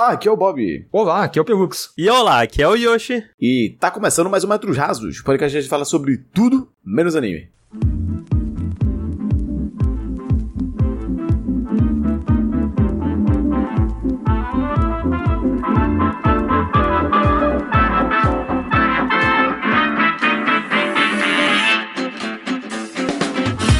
Olá, aqui é o Bob. Olá, aqui é o Pelux. E olá, aqui é o Yoshi. E tá começando mais um Metros Rasos, podcast que a gente fala sobre tudo menos anime.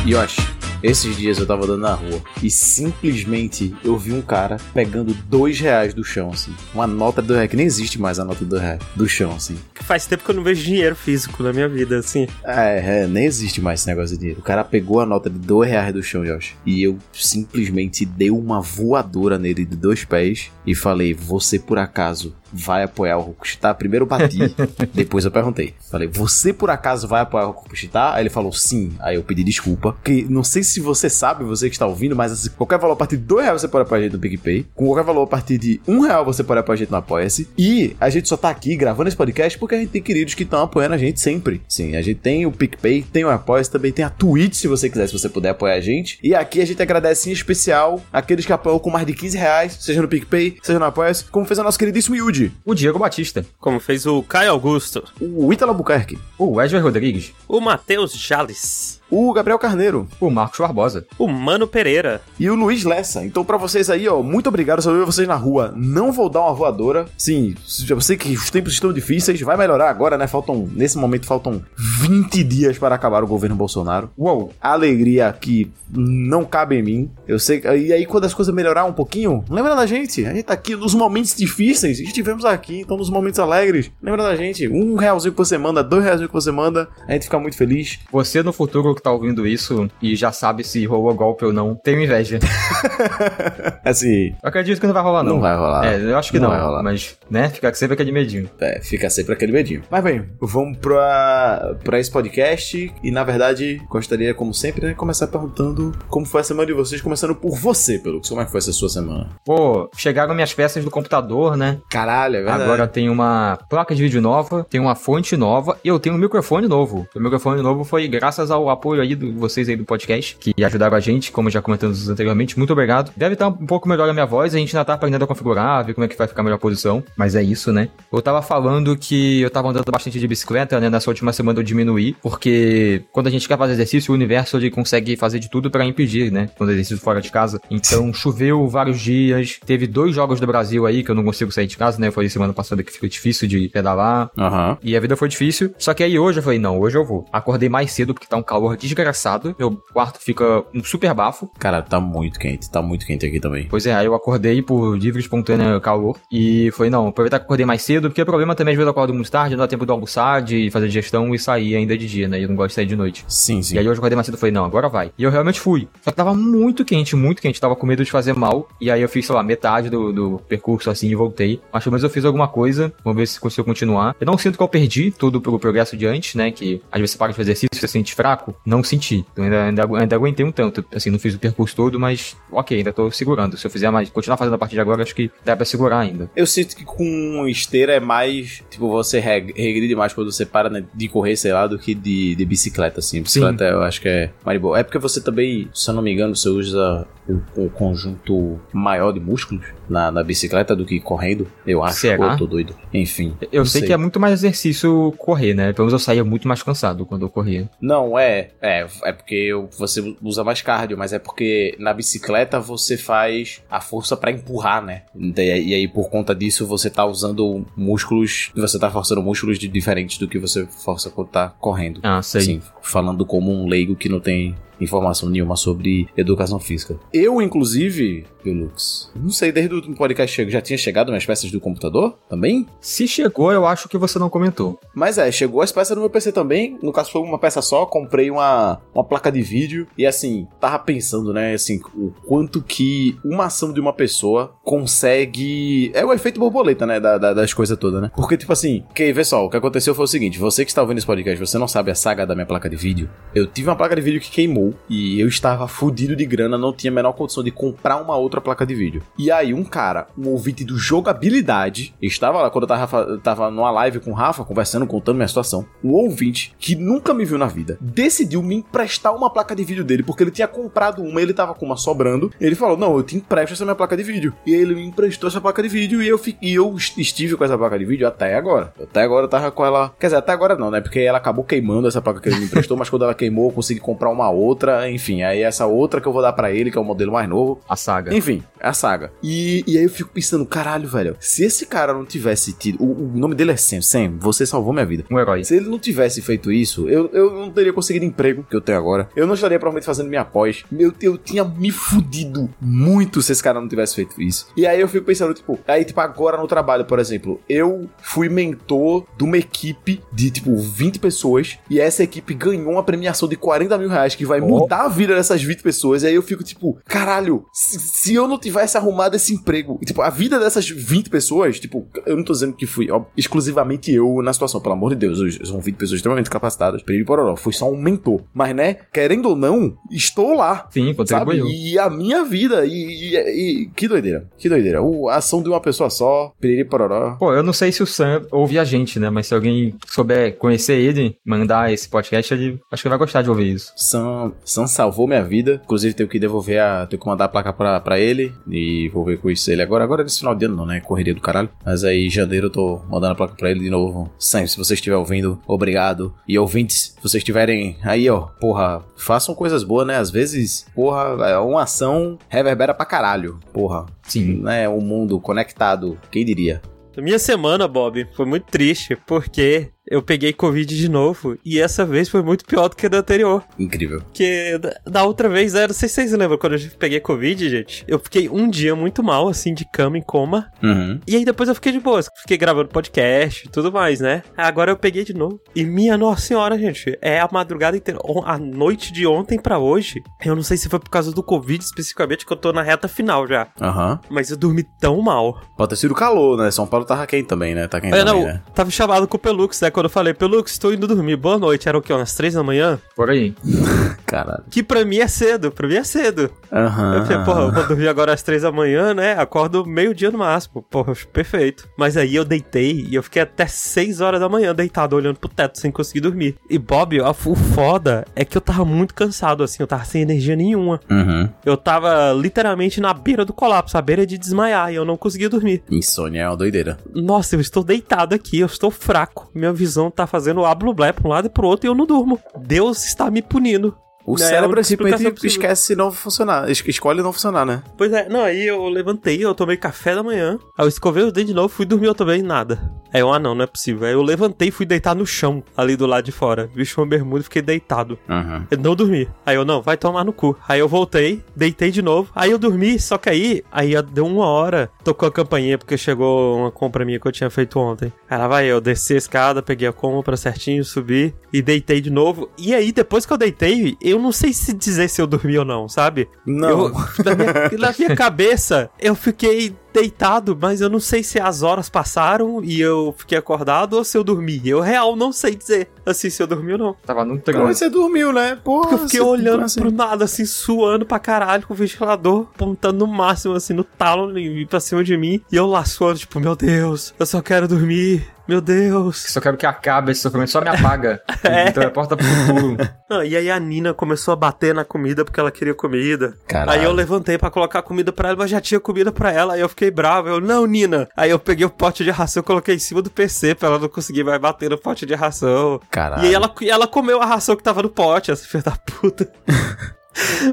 Yoshi, esses dias eu tava andando na rua e simplesmente eu vi um cara pegando dois reais do chão, assim. Uma nota de dois reais, que nem existe mais a nota de dois reais, do chão, assim. Faz tempo que eu não vejo dinheiro físico na minha vida, assim. É, é, nem existe mais esse negócio de dinheiro. O cara pegou a nota de dois reais do chão, Josh, e eu simplesmente dei uma voadora nele de dois pés e falei: Você por acaso vai apoiar o Rokushita? Primeiro eu bati, depois eu perguntei. Falei: Você por acaso vai apoiar o Rokushita? Aí ele falou: Sim. Aí eu pedi desculpa, que não sei se você sabe, você que está ouvindo, mas assim, qualquer valor a partir de dois reais você pode apoiar a gente no PicPay. Com qualquer valor a partir de um real você pode apoiar a gente no Apoia-se. E a gente só tá aqui gravando esse podcast porque a gente tem queridos que estão apoiando a gente sempre. Sim, a gente tem o PicPay, tem o Apoia-se, também tem a Twitch, se você quiser, se você puder apoiar a gente. E aqui a gente agradece em especial aqueles que apoiam com mais de 15 reais, seja no PicPay, seja no Apoia-se, como fez o nosso queridíssimo Yudi, O Diego Batista. Como fez o Caio Augusto, o Ítalo Albuquerque, O Wesley Rodrigues. o Matheus Jales, o Gabriel Carneiro O Marcos Barbosa. o Mano Pereira. e o Luiz Lessa. Então, pra vocês aí, ó, muito obrigado. Se eu ver vocês na rua, não vou dar uma voadora. Sim, eu sei que os tempos estão difíceis, vai melhorar agora, né? Faltam, nesse momento, faltam 20 dias para acabar o governo Bolsonaro. Uou. alegria que não cabe em mim. Eu sei. E aí, quando as coisas melhorar um pouquinho, lembra da gente. A gente tá aqui nos momentos difíceis. Estivemos aqui, então nos momentos alegres. Lembra da gente. Um realzinho que você manda, dois realzinho que você manda, a gente fica muito feliz. Você no futuro que tá ouvindo isso e já sabe se rolou golpe ou não, tenho inveja. Assim, Eu acredito que não vai rolar, não. Não vai rolar. É, eu acho que Não não. vai rolar. Mas, né, fica sempre aquele medinho. é, fica sempre aquele medinho. Mas bem, vamos pra, pra esse podcast. E na verdade, gostaria, como sempre, né, começar perguntando como foi a semana de vocês, começando por você, pelo Como é que foi essa sua semana? Pô, chegaram minhas peças do computador, né? Caralho, é verdade. Agora tem uma placa de vídeo nova, tem uma fonte nova e eu tenho um microfone novo. O microfone novo foi graças ao apoio aí de vocês aí do podcast, que ajudaram a gente, como já comentamos anteriormente. Muito obrigado. Deve estar um pouco melhor a minha voz, a gente ainda tá aprendendo a configurar, ver como é que vai ficar a melhor posição. Mas é isso, né? Eu tava falando que eu tava andando bastante de bicicleta, né? Nessa última semana eu diminuí, porque quando a gente quer fazer exercício, o universo ele consegue fazer de tudo pra impedir, né? Quando exercício fora de casa. Então choveu vários dias, teve dois jogos do Brasil aí que eu não consigo sair de casa, né? Foi semana passada que ficou difícil de pedalar. Aham. E a vida foi difícil. Só que aí hoje eu falei, não, hoje eu vou. Acordei mais cedo porque tá um calor desgraçado. Meu quarto fica um super bafo. Cara, tá muito quente, tá muito quente aqui também. Pois é, aí eu acordei por livre espontâneo calor. E falei, não, aproveitar que acordei mais cedo, porque o problema também às vezes eu acordo muito tarde, não dá tempo de almoçar, de fazer digestão e sair ainda de dia, né? E eu não gosto de sair de noite. Sim, sim. E aí hoje eu acordei mais cedo e falei, não, agora vai. E eu realmente fui. Só que tava muito quente, muito quente. Tava com medo de fazer mal. E aí eu fiz, sei lá, metade do, do percurso assim e voltei. Mas pelo menos eu fiz alguma coisa. Vamos ver se consigo continuar. Eu não sinto que eu perdi todo pelo progresso de antes, né? Que às vezes você para de fazer exercício, você se sente fraco. Não senti. Então ainda, ainda, ainda aguentei um tanto. Assim, não fiz o percurso todo, mas ok, ainda tô segurando. Se eu fizer mais, continuar fazendo a partir de agora, acho que dá pra segurar ainda. Eu sinto que com esteira é mais. Tipo, você reg- regride mais quando você para né, de correr, sei lá, do que de, de bicicleta, assim. Bicicleta eu acho que é mais de boa. É porque você também, se eu não me engano, você usa um, um conjunto maior de músculos na, na bicicleta do que correndo. Eu acho. Será? Eu tô doido. Enfim. Eu não sei, que é muito mais exercício correr, né? Pelo menos eu saía muito mais cansado quando eu corria. Não, é. É, é porque você usa mais cardio, mas é porque na bicicleta você faz a força pra empurrar, né? E, aí, por conta disso, você tá usando músculos. Você tá forçando músculos de diferentes do que você força quando tá correndo. Ah, sei. Assim, falando como um leigo que não tem informação nenhuma sobre educação física. Eu, inclusive, Lux, não sei, desde o último podcast já tinha chegado minhas peças do computador também? Se chegou, eu acho que você não comentou. Mas é, chegou as peças no meu PC também. No caso, foi uma peça só. Comprei uma, uma placa de vídeo. E assim, tava pensando, né? Assim, o quanto que uma ação de uma pessoa consegue. É o efeito borboleta, né? Da, da- das coisas todas, né? Porque, tipo assim, que, vê só, o que aconteceu foi o seguinte: você que está ouvindo esse podcast, você não sabe a saga da minha placa de vídeo. Eu tive uma placa de vídeo que queimou. E eu estava fudido de grana, não tinha a menor condição de comprar uma outra placa de vídeo. E aí um cara, um ouvinte do jogabilidade, estava lá quando eu tava, tava numa live com o Rafa, conversando, contando minha situação. Um ouvinte que nunca me viu na vida, decidiu me emprestar uma placa de vídeo dele, porque ele tinha comprado uma, ele tava com uma sobrando, ele falou, não, eu te empresto essa minha placa de vídeo. E ele me emprestou essa placa de vídeo e eu, fiquei, e eu estive com essa placa de vídeo até agora. Até agora eu tava com ela, quer dizer, até agora não, né, porque ela acabou queimando essa placa que ele me emprestou, mas quando ela queimou eu consegui comprar uma outra, enfim, aí essa outra que eu vou dar para ele, que é o modelo mais novo. A saga. Enfim, é a saga. E, e aí eu fico pensando, caralho, velho, se esse cara não tivesse tido, o, o nome dele é Sam, Sam, você salvou minha vida. Um herói. Se ele não tivesse feito isso, eu, eu não teria conseguido emprego que eu tenho agora. Eu não estaria provavelmente fazendo minha pós. Eu, eu tinha me fudido muito se esse cara não tivesse feito isso. E aí eu fico pensando, tipo, aí, tipo, agora no trabalho, por exemplo, eu fui mentor de uma equipe de, tipo, 20 pessoas e essa equipe ganhou uma premiação de 40 mil reais que vai Oh. mudar a vida dessas 20 pessoas. E aí eu fico, tipo, caralho, se, se eu não tivesse arrumado esse emprego, e, tipo, a vida dessas 20 pessoas, tipo, eu não tô dizendo que fui ó, exclusivamente eu na situação, pelo amor de Deus, eu- são 20 pessoas extremamente capacitadas, perigo pororó, fui só um mentor. Mas, né, querendo ou não, estou lá. Sim, contribuiu. E a minha vida, e, e- e- que doideira, que doideira. O, a ação de uma pessoa só, piriri pororó. Pô, eu não sei se o Sam ouve a gente, né? Mas se alguém souber conhecer ele, mandar esse podcast, ele acho que vai gostar de ouvir isso. Sam, Sam salvou minha vida. Inclusive, tenho que devolver a. Tenho que mandar a placa pra, pra ele. E vou ver com isso ele agora. Agora nesse final de ano, não, né? Correria do caralho. Mas aí, em janeiro, eu tô mandando a placa pra ele de novo. Sam, se você estiver ouvindo, obrigado. E ouvintes, se vocês estiverem aí, ó, porra, façam coisas boas, né? Às vezes, porra, é uma ação reverbera pra caralho. Porra, Sim. né? Um mundo conectado. Quem diria? Minha semana, Bob, foi muito triste, porque eu peguei Covid de novo, e essa vez foi muito pior do que a da anterior. Incrível. Porque da- outra vez, eu não sei se vocês lembram, quando eu peguei Covid, gente, eu fiquei um dia muito mal, assim, de cama, em coma, Uhum. e aí depois eu fiquei de boa, fiquei gravando podcast e tudo mais, né? Agora eu peguei de novo. E minha nossa senhora, gente, é a madrugada inteira, a noite de ontem pra hoje. Eu não sei se foi por causa do Covid especificamente, que eu tô na reta final já. Aham. Mas eu dormi tão mal. Pode ter sido calor, né? São Paulo tava quente também, né? Tá quente É, também, não, né? tava chamado com o Pelux, né? Quando eu falei, Pelux, tô indo dormir, boa noite. Era o quê? Umas três da manhã? Por aí. Caralho. Que pra mim é cedo, pra mim é cedo. Aham. Eu falei, porra, eu vou dormir agora às três da manhã, né? Acordo meio-dia no máximo. Porra, perfeito. Mas aí eu deitei e eu fiquei até seis horas da manhã deitado, olhando pro teto, sem conseguir dormir. E Bob, a- o foda é que eu tava muito cansado, assim, eu tava sem energia nenhuma. Uhum. Eu tava literalmente na beira do colapso, à beira de desmaiar, e eu não conseguia dormir. Insônia é uma doideira. Nossa, eu estou deitado aqui, eu estou fraco. Minha visão tá fazendo ablublé pra um lado e pro outro e eu não durmo. Deus está me punindo. O É, cérebro simplesmente possível. esquece não funcionar. es- Escolhe não funcionar, né? Pois é, não, aí eu levantei, eu tomei café da manhã, aí eu escovei os dentes de novo, fui dormir eu também, nada. Aí eu, ah não, não é possível. Aí eu levantei e fui deitar no chão, ali do lado de fora. Vesti uma bermuda e fiquei deitado. Uhum. Eu não dormi. Aí eu, não, vai tomar no cu. Aí eu voltei, deitei de novo. Aí eu dormi, só que aí, aí deu uma hora, tocou a campainha, porque chegou uma compra minha que eu tinha feito ontem. Aí lá vai eu, desci a escada, peguei a compra certinho, subi e deitei de novo. E aí, depois que eu deitei, eu não sei se dizer se eu dormi ou não, sabe? Não. Eu, na, minha, na minha cabeça, eu fiquei deitado, mas eu não sei se as horas passaram e eu fiquei acordado ou se eu dormi. Eu real não sei dizer, assim, se eu dormi ou não. Tava no Não, transe. mas você dormiu, né? Porra, Porque eu fiquei olhando assim. pro nada, assim, suando pra caralho, com o ventilador apontando no máximo, assim, no talo e pra cima de mim. E eu lá suando, tipo, meu Deus, eu só quero dormir. Meu Deus. Só quero que acabe esse sofrimento, só me apaga. É. Me teleporta pro futuro. Ah, e aí a Nina começou a bater na comida porque ela queria comida. Caralho. Aí eu levantei pra colocar comida pra ela, mas já tinha comida pra ela. Aí eu fiquei bravo. Eu, não, Nina. Aí eu peguei o pote de ração e coloquei em cima do PC pra ela não conseguir mais bater no pote de ração. Caralho. E aí ela, ela comeu a ração que tava no pote, essa filha da puta.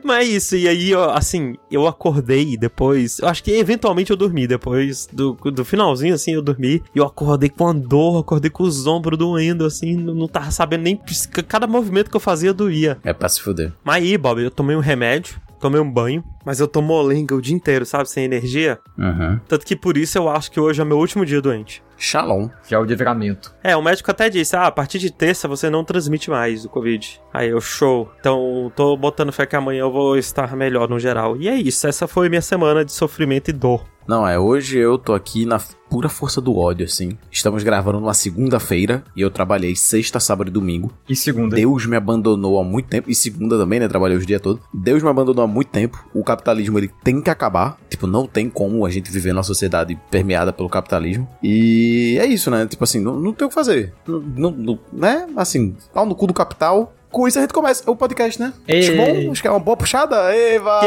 Mas é isso, e aí, ó, assim, eu acordei depois. Eu acho que eventualmente eu dormi depois do, do finalzinho, assim, eu dormi. E eu acordei com a dor, acordei com os ombros doendo, assim, não, não tava sabendo nem. Cada movimento que eu fazia doía. É pra se fuder. Mas aí, Bob, eu tomei um remédio, tomei um banho, mas eu tô molenga o dia inteiro, sabe, sem energia. Uhum. Tanto que por isso eu acho que hoje é meu último dia doente. Shalom. Que é o livramento. É, o médico até disse, ah, a partir de terça você não transmite mais o Covid. Aí eu, show. Então, tô botando fé que amanhã eu vou estar melhor no geral. E é isso, essa foi minha semana de sofrimento e dor. Não, é, hoje eu tô aqui na pura força do ódio, assim. Estamos gravando numa segunda-feira e eu trabalhei sexta, sábado e domingo. E segunda. Deus me abandonou há muito tempo. E segunda também, né? Trabalhei os dias todos. Deus me abandonou há muito tempo. O capitalismo, ele tem que acabar. Tipo, não tem como a gente viver numa sociedade permeada pelo capitalismo. E é isso, né? Tipo assim, não, não tem o que fazer. Não, não- não- né? Assim, pau no cu do capital. Com isso a gente começa o podcast, né? Ei. Acho bom, acho que é uma boa puxada. Eva!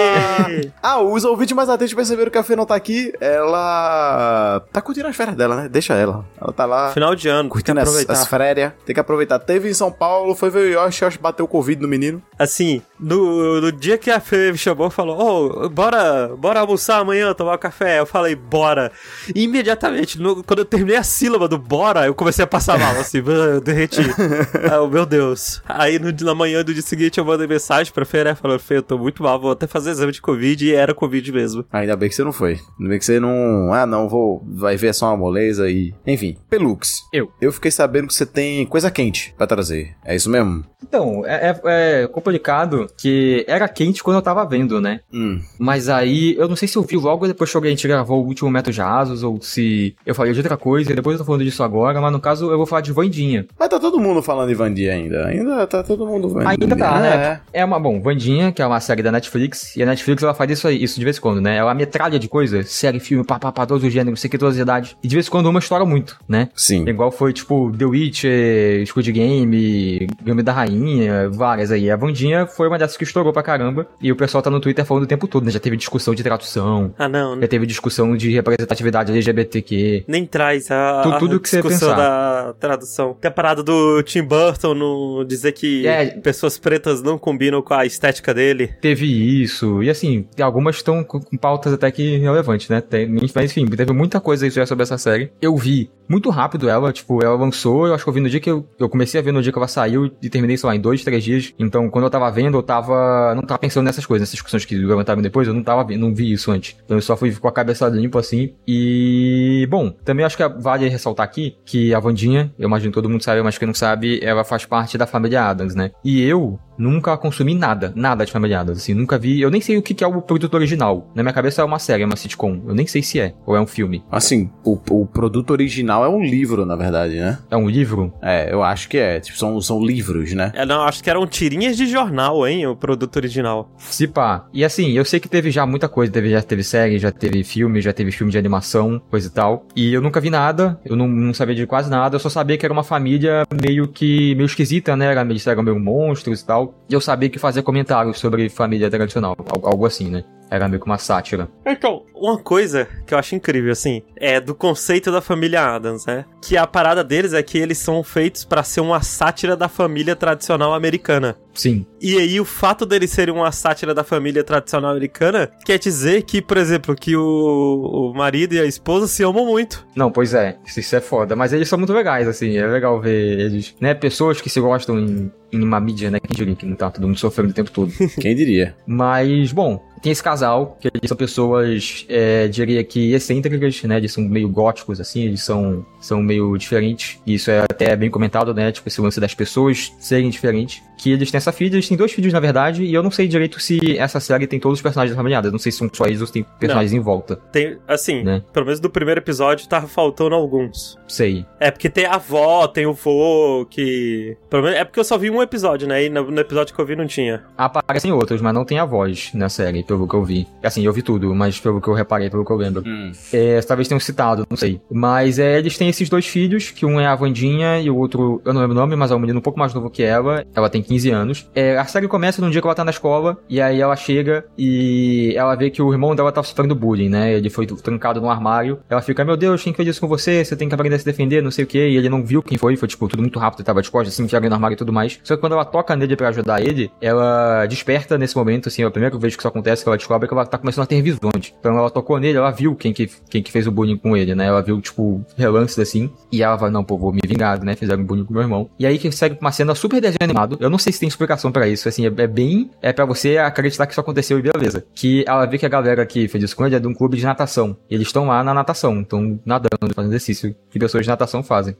Ah, os ouvintes mais atentos perceberam que a Fê não tá aqui. Ela tá curtindo as férias dela, né? Deixa ela. Ela tá lá Final de ano, curtindo as, as férias. Tem que aproveitar. Teve em São Paulo, foi ver o Yoshi, Yoshi bateu o Covid no menino. Assim, no, no dia que a Fê me chamou, falou: Ô, bora, bora almoçar amanhã, tomar um café. Eu falei, bora. E imediatamente, no- quando eu terminei a sílaba do bora, eu comecei a passar mal, assim, eu derreti. ah, meu Deus. Aí no, na manhã do dia seguinte eu mandei mensagem pra Fê, né? Falando, Fê, eu tô muito mal, vou até fazer exame de Covid e era Covid mesmo. Ainda bem que você não foi. Ainda bem que você não. Ah, não, vou. Vai ver só uma moleza e. Enfim. Pelux. Eu. Eu fiquei sabendo que você tem coisa quente pra trazer. É isso mesmo? Então, é, é- é complicado que era quente quando eu tava vendo, né? Hum. Mas aí, eu não sei se eu vi logo depois que a gente gravou o último Método de Asos, ou se eu falei de outra coisa, e depois eu tô falando disso agora, mas no caso eu vou falar de Vandinha. Mas tá todo mundo falando de Vandia ainda. Ainda tá todo mundo vendo. Ainda tá, É. né? É uma, bom, Vandinha, que é uma série da Netflix, e a Netflix ela faz isso, aí, isso de vez em quando, né? Ela metralha de coisas, série, filme, pá, pá, pá, todos os gêneros, sei que, todas as idades. E de vez em quando uma estoura muito, né? Sim. Igual foi, tipo, The Witcher, Squid Game, Game da Rainha, várias aí. A Vandinha foi uma dessas que estourou pra caramba. E o pessoal tá no Twitter falando o tempo todo, né? Já teve discussão de tradução, Ah, não, já teve discussão de representatividade LGBTQ. nem traz a, Tu- a tudo que você pensar. da tradução. Tem a parada do Tim Burton no dizer que É. pessoas pretas não combinam com a estética dele. Teve isso. E assim, algumas estão com, com pautas até que relevantes, né? Tem, mas enfim, teve muita coisa aí já sobre essa série. Eu vi muito rápido ela, tipo, ela lançou, eu acho que eu vi no dia que eu, eu comecei a ver no dia que ela saiu e terminei, sei lá, em dois, três dias. Então, quando eu tava vendo, eu tava. não tava pensando nessas coisas, nessas discussões que levantaram depois, eu não tava não vi isso antes. Então eu só fui com a cabeça limpa assim. E. Bom, também acho que vale ressaltar aqui que a Vandinha, eu imagino todo mundo sabe, mas quem não sabe, ela faz parte da família Adams, né? E eu nunca consumi nada, nada de família Adams, assim, nunca vi. Eu nem sei o que é o produto original. Na minha cabeça é uma série, é uma sitcom. Eu nem sei se é, ou é um filme. Assim, o, o produto original é um livro, na verdade, né? É um livro? É, eu acho que é. Tipo, são, são livros, né? É, não, acho que eram tirinhas de jornal, hein, o produto original. Se pá. E assim, eu sei que teve já muita coisa. Teve, já teve série, já teve filme, já teve filme de animação, coisa e tal. E eu nunca vi nada, eu não, não sabia de quase nada, eu só sabia que era uma família meio que. meio esquisita, né? Era meio, eram meio monstros e tal. E eu sabia que fazia comentários sobre família tradicional, algo, assim, né? Era meio que uma sátira. Então, uma coisa que eu acho incrível, assim, é do conceito da família Adams, né? Que a parada deles é que eles são feitos pra ser uma sátira da família tradicional americana. Sim. E aí, o fato deles serem uma sátira da família tradicional americana quer dizer que, por exemplo, que o, o marido e a esposa se amam muito. Não, pois é, isso, isso é foda. Mas eles são muito legais, assim, é legal ver eles, né? Pessoas que se gostam em, em uma mídia, né? Quem diria que não tá todo mundo sofrendo o tempo todo. Quem diria? Mas, bom, tem esse casal, que eles são pessoas, é, diria que excêntricas, né? Eles são meio góticos, assim, eles são, são meio diferentes. E isso é até bem comentado, né? Tipo, esse lance das pessoas serem diferentes. Que eles têm essa filha, eles têm dois filhos, na verdade, e eu não sei direito se essa série tem todos os personagens Adams. Não sei se são só eles ou se tem personagens em volta. Tem, assim, Né. pelo menos do primeiro episódio tava faltando alguns. Sei. É porque tem a avó, tem o vô, que. Pelo menos, é porque eu só vi um episódio, né? E no, no episódio que eu vi não tinha. Aparecem outros, mas não tem a voz na série, pelo que eu vi. Assim, eu vi tudo, mas pelo que eu reparei, pelo que eu lembro. Hum. É, talvez tenham citado, não sei. Mas é, eles têm esses dois filhos, que um é a Vandinha e o outro, eu não lembro o nome, mas é um menino um pouco mais novo que ela. Ela tem 15 anos. É, a série começa num dia que ela tá na escola, e aí ela chega e ela vê que o irmão dela tá sofrendo bullying, né? Ele foi trancado no armário. Ela fica, meu Deus, quem fez isso com você? Você tem que aprender a se defender, não sei o que. E ele não viu quem foi, foi tipo tudo muito rápido, ele tava de costas, assim, enfiado no armário e tudo mais. Só que quando ela toca nele pra ajudar ele, ela desperta nesse momento, assim, é a primeira vez que isso acontece, que ela descobre que ela tá começando a ter visões. Então ela tocou nele, ela viu quem que, quem que fez o bullying com ele, né? Ela viu, tipo, relances assim. E ela vai, não, pô, vou me vingar, né? Fizeram bullying com meu irmão. E aí que segue uma cena super desenho animado. Eu não sei se tem explicação pra isso, assim, é, é bem. É pra você acreditar que isso aconteceu e beleza. Que ela vê que a galera que fez isso com ele é de um clube de natação. Eles estão lá na natação, estão nadando, fazendo exercício que pessoas de natação fazem.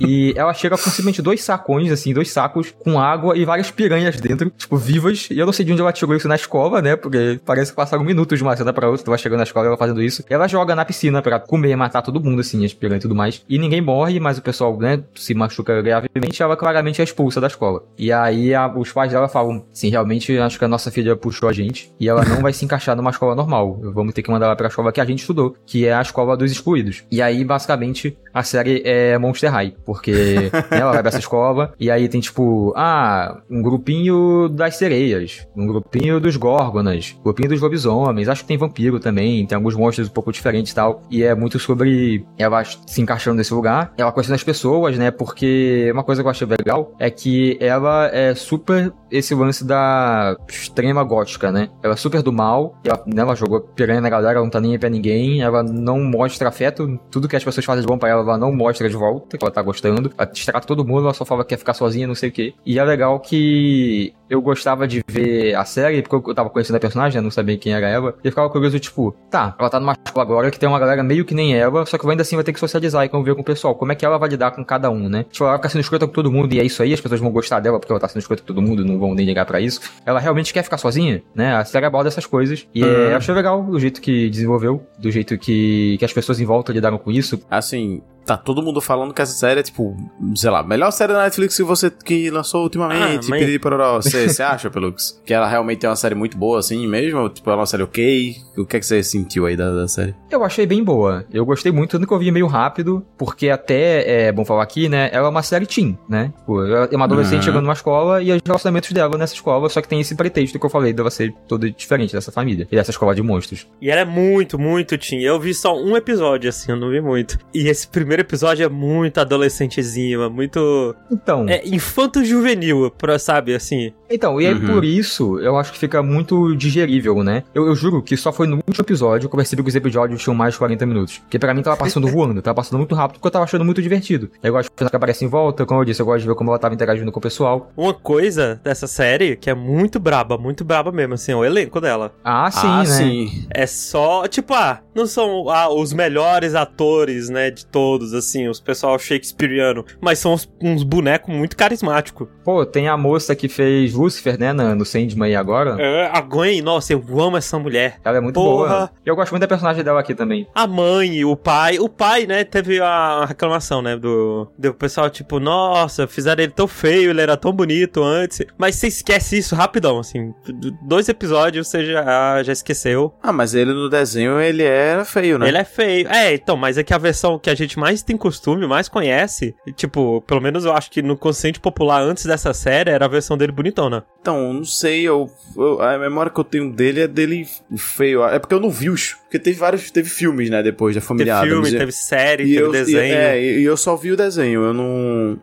E ela chega com simplesmente dois sacões, assim, dois sacos com água e várias piranhas dentro, tipo, vivas. E eu não sei de onde ela tirou isso na escola, né? Porque parece que passaram minutos de uma cena pra outra. Tu vai chegando na escola ela fazendo isso. E ela joga na piscina pra comer, matar todo mundo, assim, as piranhas e tudo mais. E ninguém morre, mas o pessoal, né, se machuca gravemente. Ela claramente é expulsa da escola. E aí a, os pais dela falam: sim, realmente acho que a nossa filha puxou a gente. E ela não vai se encaixar numa escola normal. Vamos ter que mandar ela pra escola que a gente estudou, que é a escola dos excluídos. E aí, basicamente, a série é Monster High. Porque né, ela vai pra essa escola. E aí tem, tipo, ah, um grupinho das sereias. Um grupinho dos górgonas. Um grupinho dos lobisomens. Acho que tem vampiro também. Tem alguns monstros um pouco diferentes e tal. E é muito sobre ela se encaixando nesse lugar. Ela conhecendo as pessoas, né? Porque uma coisa que eu achei legal é que ela é super esse lance da extrema gótica, né? Ela é super do mal. Ela, né, ela jogou piranha na galera, ela não tá nem pra ninguém. Ela não mostra afeto. Tudo que as pessoas fazem de bom pra ela, ela não mostra de volta, que ela tá gostando. Ela distrata todo mundo, ela só fala que quer ficar sozinha, não sei o quê. E é legal que eu gostava de ver a série, porque eu tava conhecendo a personagem, não sabia quem era ela. E eu ficava curioso, tipo, tá, ela tá numa escola agora que tem uma galera meio que nem ela, só que ainda assim vai ter que socializar e conviver com o pessoal. Como é que ela vai lidar com cada um, né? Tipo, ela fica sendo escrota com todo mundo e é isso aí, as pessoas vão gostar dela porque ela tá sendo escrota com todo mundo, não vão nem ligar pra isso. Ela realmente quer ficar sozinha, né? A série aborda essas coisas. E Uhum. é, eu achei legal do jeito que desenvolveu, do jeito que, que as pessoas em volta lidaram com isso. Assim, tá todo mundo falando que essa série é, tipo, sei lá, melhor série da Netflix que você que lançou ultimamente. Ah, mas- pororó. Você você acha, Pelux? Que ela realmente é uma série muito boa, assim mesmo? Tipo, ela é uma série ok? O que é que você sentiu aí da, da série? Eu achei bem boa. Eu gostei muito, tanto que eu vi meio rápido, porque até, é bom falar aqui, né? Ela é uma série teen, né? Tipo, é uma adolescente Uhum. chegando numa escola e os relacionamentos dela nessa escola, só que tem esse pretexto que eu falei dela ser toda diferente dessa família e dessa escola de monstros. E ela é muito, muito teen. Eu vi só um episódio, assim, eu não vi muito. E esse primeiro episódio é muito adolescentezinho, é muito. Então, É infanto-juvenil, pra- sabe, assim. então, e aí Uhum. por isso eu acho que fica muito digerível, né? Eu, eu juro que só foi no último episódio que eu percebi que os episódios tinham mais de 40 minutos. Porque pra mim tava passando voando, tava passando muito rápido, porque eu tava achando muito divertido. Eu gosto que aparece em volta, como eu disse, eu gosto de ver como ela tava interagindo com o pessoal. Uma coisa dessa série que é muito braba, muito braba mesmo, assim, é o elenco dela. Ah, sim, ah, né? sim. É só, tipo, ah, não são ah, os melhores atores, né, de todos, assim, os pessoal shakespeariano, mas são uns, uns bonecos muito carismáticos. Pô, tem a moça que fez Lucifer, né, na- no Sandman aí agora. É, a Gwen, nossa, eu amo essa mulher. Ela é muito Porra. boa. E eu gosto muito da personagem dela aqui também. A mãe, o pai, o pai, né, teve a reclamação, né, do, do pessoal, tipo, nossa, fizeram ele tão feio, ele era tão bonito antes, mas você esquece isso rapidão, assim, dois episódios você já, já esqueceu. Ah, mas ele no desenho, ele era feio, né? Ele é feio. É, então, mas é que a versão que a gente mais tem costume, mais conhece, e, tipo, pelo menos eu acho que no consciente popular antes dessa série era a versão dele bonitona. Então, não sei, eu, eu- a memória que eu tenho dele é dele feio. É porque eu não vi os. Porque teve vários. Teve filmes, né, depois da Teve família filme, Addams. teve série, E teve eu, desenho. E, é, e eu só vi o desenho. Eu não.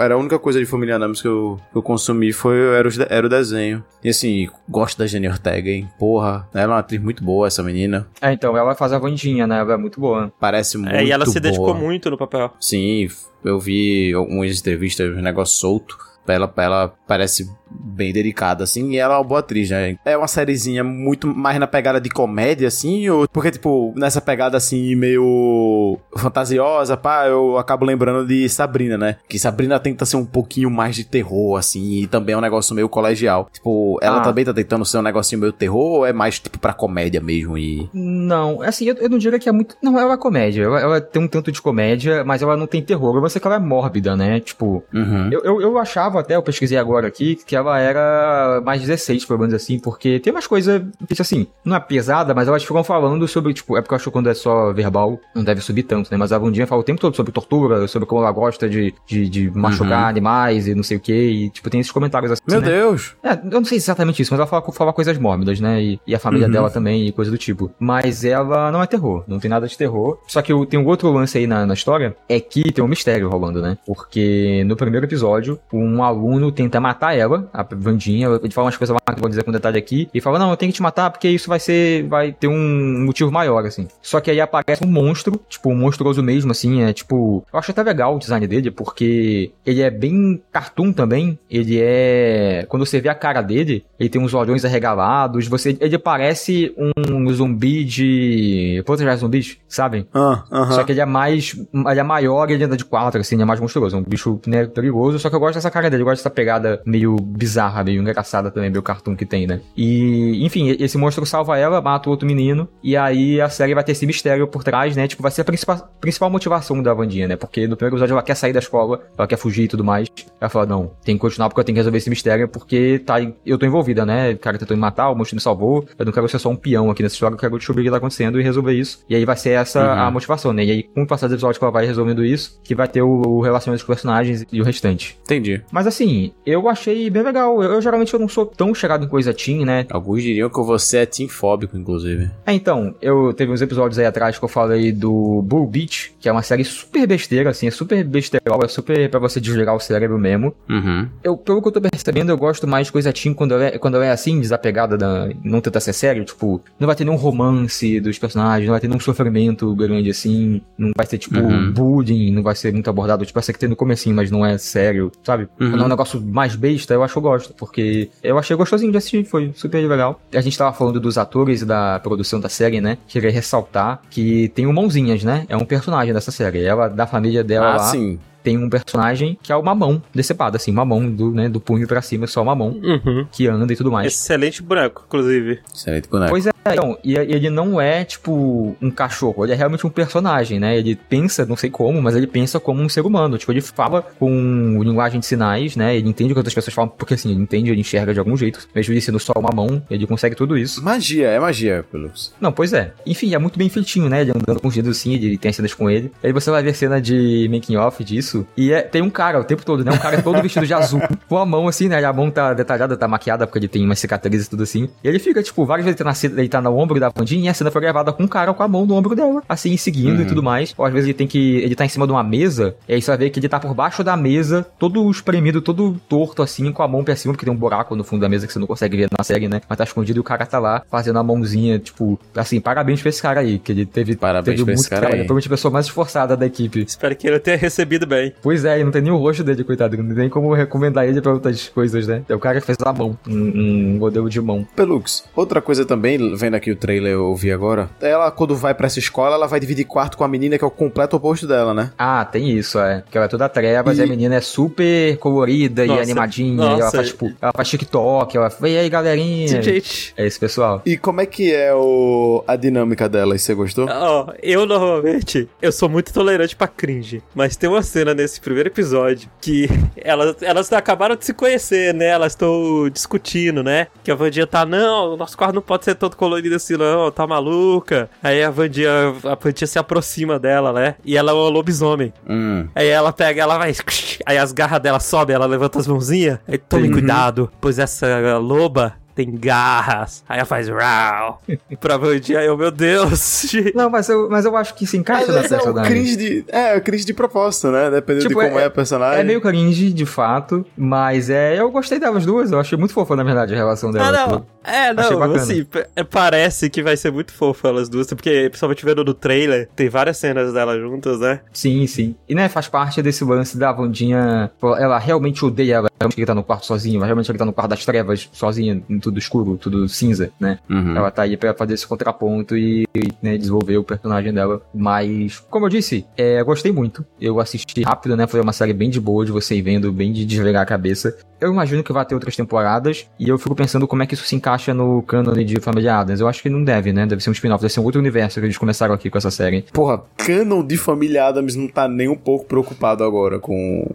Era a única coisa de Família Adams que eu, que eu consumi foi era, os de- era o desenho. E assim, gosto da Jenny Ortega, hein? Porra, ela é uma atriz muito boa, essa menina. É, então, ela faz a Vandinha, né? Ela é muito boa. Parece muito É, e ela se dedicou boa. muito no papel. Sim, eu vi algumas entrevistas, um negócio solto. Ela, ela parece bem dedicada, assim, e ela é uma boa atriz, né? É uma sériezinha muito mais na pegada de comédia, assim, ou... Porque, tipo, nessa pegada, assim, meio fantasiosa, pá, eu acabo lembrando de Sabrina, né? Que Sabrina tenta ser um pouquinho mais de terror, assim, e também é um negócio meio colegial. Tipo, ela Ah. também tá tentando ser um negocinho meio terror, ou é mais, tipo, pra comédia mesmo, e... Não, assim, eu, eu não diria que é muito. Não, ela é comédia. Ela, ela tem um tanto de comédia, mas ela não tem terror. Eu sei que ela é mórbida, né? Tipo, Uhum. eu, eu, eu achava até, eu pesquisei agora aqui, que ela era mais 16, pelo menos assim, porque tem umas coisas, que, assim, não é pesada, mas elas ficam falando sobre, tipo, é porque eu acho que quando é só verbal, não deve subir tanto, né? Mas a Vandinha fala o tempo todo sobre tortura, sobre como ela gosta de, de, de machucar Uhum. animais e não sei o que, e, tipo, tem esses comentários assim, Meu né? Deus! É, eu não sei exatamente isso, mas ela fala, fala coisas mórbidas, né? E, e a família Uhum. dela também, e coisa do tipo. Mas ela não é terror, não tem nada de terror. Só que tem um outro lance aí na, na história, é que tem um mistério rolando, né? Porque no primeiro episódio, um aluno tenta matar ela, a Vandinha. Ele fala umas coisas lá que eu vou dizer com detalhe aqui. E fala: Não, eu tenho que te matar porque isso vai ser. Vai ter um motivo maior, assim. Só que aí aparece um monstro, tipo, um monstruoso mesmo, assim. É tipo. Eu acho até legal o design dele, porque ele é bem cartoon também. Ele é. Quando você vê a cara dele, ele tem uns olhões arregalados. Você, ele parece um zumbi de. Proteger zumbis, sabem? Ah, aham. Só que ele é mais. Ele é maior e ele anda de quatro, assim, ele é mais monstruoso. É um bicho né, perigoso. Só que eu gosto dessa cara dele, eu gosto dessa pegada meio bizarra, meio engraçada também, meio cartoon que tem, né? E, enfim, esse monstro salva ela, mata o outro menino. E aí a série vai ter esse mistério por trás, né? Tipo, vai ser a principal, principal motivação da Vandinha, né? Porque no primeiro episódio ela quer sair da escola, ela quer fugir e tudo mais. Ela fala, não, tem que continuar porque eu tenho que resolver esse mistério, porque tá, eu tô envolvida, né? O cara tentou me matar, o monstro me salvou. Eu não quero ser só um peão aqui nessa história, eu quero descobrir o que tá acontecendo e resolver isso. E aí vai ser essa Uhum. a motivação, né? E aí, com o passar dos episódios que ela vai resolvendo isso, que vai ter o, o relacionamento dos personagens e o restante. Entendi. Mas assim, eu achei bem legal. Eu, eu, geralmente eu não sou tão chegado em coisa teen, né? Alguns diriam que você é teamfóbico, inclusive. É, então, eu teve uns episódios aí atrás que eu falei do Bull Beach, que é uma série super besteira, assim, é super besterol, é super pra você desligar o cérebro mesmo. Uhum. Eu, pelo que eu tô percebendo, eu gosto mais de coisa teen quando ela é, quando ela é assim, desapegada da. não tentar ser sério, tipo, não vai ter nenhum romance dos personagens, não vai ter nenhum sofrimento grande assim, não vai ter, tipo, Uhum. bullying, não vai ser muito abordado, tipo, essa que tem no comecinho, mas não é sério, sabe? Uhum. Quando é um negócio mais besta, eu acho eu gosto, porque eu achei gostosinho de assistir, foi super legal. A gente tava falando dos atores e da produção da série, né? Queria ressaltar que tem o Mãozinhas, né? É um personagem dessa série. Ela, da família dela Ah, lá, sim. Tem um personagem que é uma mão decepado, assim, uma mão do, né, do punho pra cima, só uma mão Uhum. que anda e tudo mais. Excelente boneco, inclusive. Excelente boneco. Pois é, então, e ele não é tipo um cachorro, ele é realmente um personagem, né? Ele pensa, não sei como, mas ele pensa como um ser humano. Tipo, ele fala com linguagem de sinais, né? Ele entende o que outras pessoas falam, porque assim, ele entende, ele enxerga de algum jeito. Mesmo ele sendo só uma mão, ele consegue tudo isso. Magia, é magia, Pelux. Não, pois é. Enfim, é muito bem feitinho, né? Ele andando com os dedos assim, ele tem as cenas com ele. Aí você vai ver cena de making off disso. E é- tem um cara o tempo todo, né? Um cara todo vestido de azul, com a mão assim, né? E a mão tá detalhada, tá maquiada, porque ele tem umas cicatrizes e tudo assim. E ele fica, tipo, várias vezes ele tá, na cena, ele tá no ombro da Vandinha e a cena foi gravada com um cara com a mão no ombro dela, assim, seguindo e tudo mais. Ou às vezes ele tem que. Ele tá em cima de uma mesa, e aí você vai ver que ele tá por baixo da mesa, todo espremido, todo torto, assim, com a mão pra cima, porque tem um buraco no fundo da mesa que você não consegue ver na série, né? Mas tá escondido e o cara tá lá fazendo a mãozinha, tipo, assim, parabéns pra esse cara aí, que ele teve, Parabéns teve pra muito esse cara trabalho. aí. Provavelmente a pessoa mais esforçada da equipe. Espero que ele tenha recebido bem. Pois é, e não tem nem o rosto dele, coitado. Não tem nem como recomendar ele pra outras coisas, né? É o cara que fez a mão, um, um modelo de mão. Pelux, outra coisa também, vendo aqui o trailer eu ouvi agora, ela quando vai pra essa escola, ela vai dividir quarto com a menina que é o completo oposto dela, né? Ah, tem isso, é. Que ela é toda trevas E- e a menina é super colorida e Nossa, animadinha. e ela nossa. faz, tipo, ela faz TikTok, ela fala, e aí, galerinha? Gente, É esse pessoal. E como é que é o... a dinâmica dela? E você gostou? ó, eu normalmente, eu sou muito tolerante pra cringe, mas tem uma cena nesse primeiro episódio que elas, elas acabaram de se conhecer, né? Elas estão discutindo, né? Que a Vandinha tá, não, o nosso quarto não pode ser todo colorido assim, não, tá maluca. Aí a Vandinha, a Vandinha se aproxima dela, né? E ela é um lobisomem. Hum. Aí ela pega, ela vai. Aí as garras dela sobem, ela levanta as mãozinhas. Aí tome Uhum. cuidado, pois essa loba tem garras. Aí ela faz rau. pra Vandinha, eu, meu Deus. Não, mas eu, mas eu acho que se encaixa na é o personagem. cringe de... É, o cringe de propósito, né? Dependendo Tipo, de como é, é- a personagem. É meio cringe, de fato, mas é, eu gostei delas duas, eu achei muito fofa, na verdade, a relação Ah, delas. não. É, Achei não, bacana. assim, é, parece que vai ser muito fofo elas duas, porque principalmente vendo no trailer, tem várias cenas delas juntas, né? Sim, sim. E né, faz parte desse lance da Vandinha. Ela realmente odeia ela. Realmente quer estar no quarto sozinha. Mas realmente ela tá no quarto das trevas sozinha, em tudo escuro, tudo cinza, né? Uhum. Ela tá aí pra fazer esse contraponto e, né, desenvolver o personagem dela. Mas, como eu disse, é, eu gostei muito. Eu assisti rápido, né? Foi uma série bem de boa de você ir vendo, bem de desligar a cabeça. Eu imagino que vai ter outras temporadas. E eu fico pensando como é que isso se encaixa no cânone de Família Adams. Eu acho que não deve, né? Deve ser um spin-off, deve ser um outro universo que eles começaram aqui com essa série. Porra, canon de família Adams não tá nem um pouco preocupado agora com,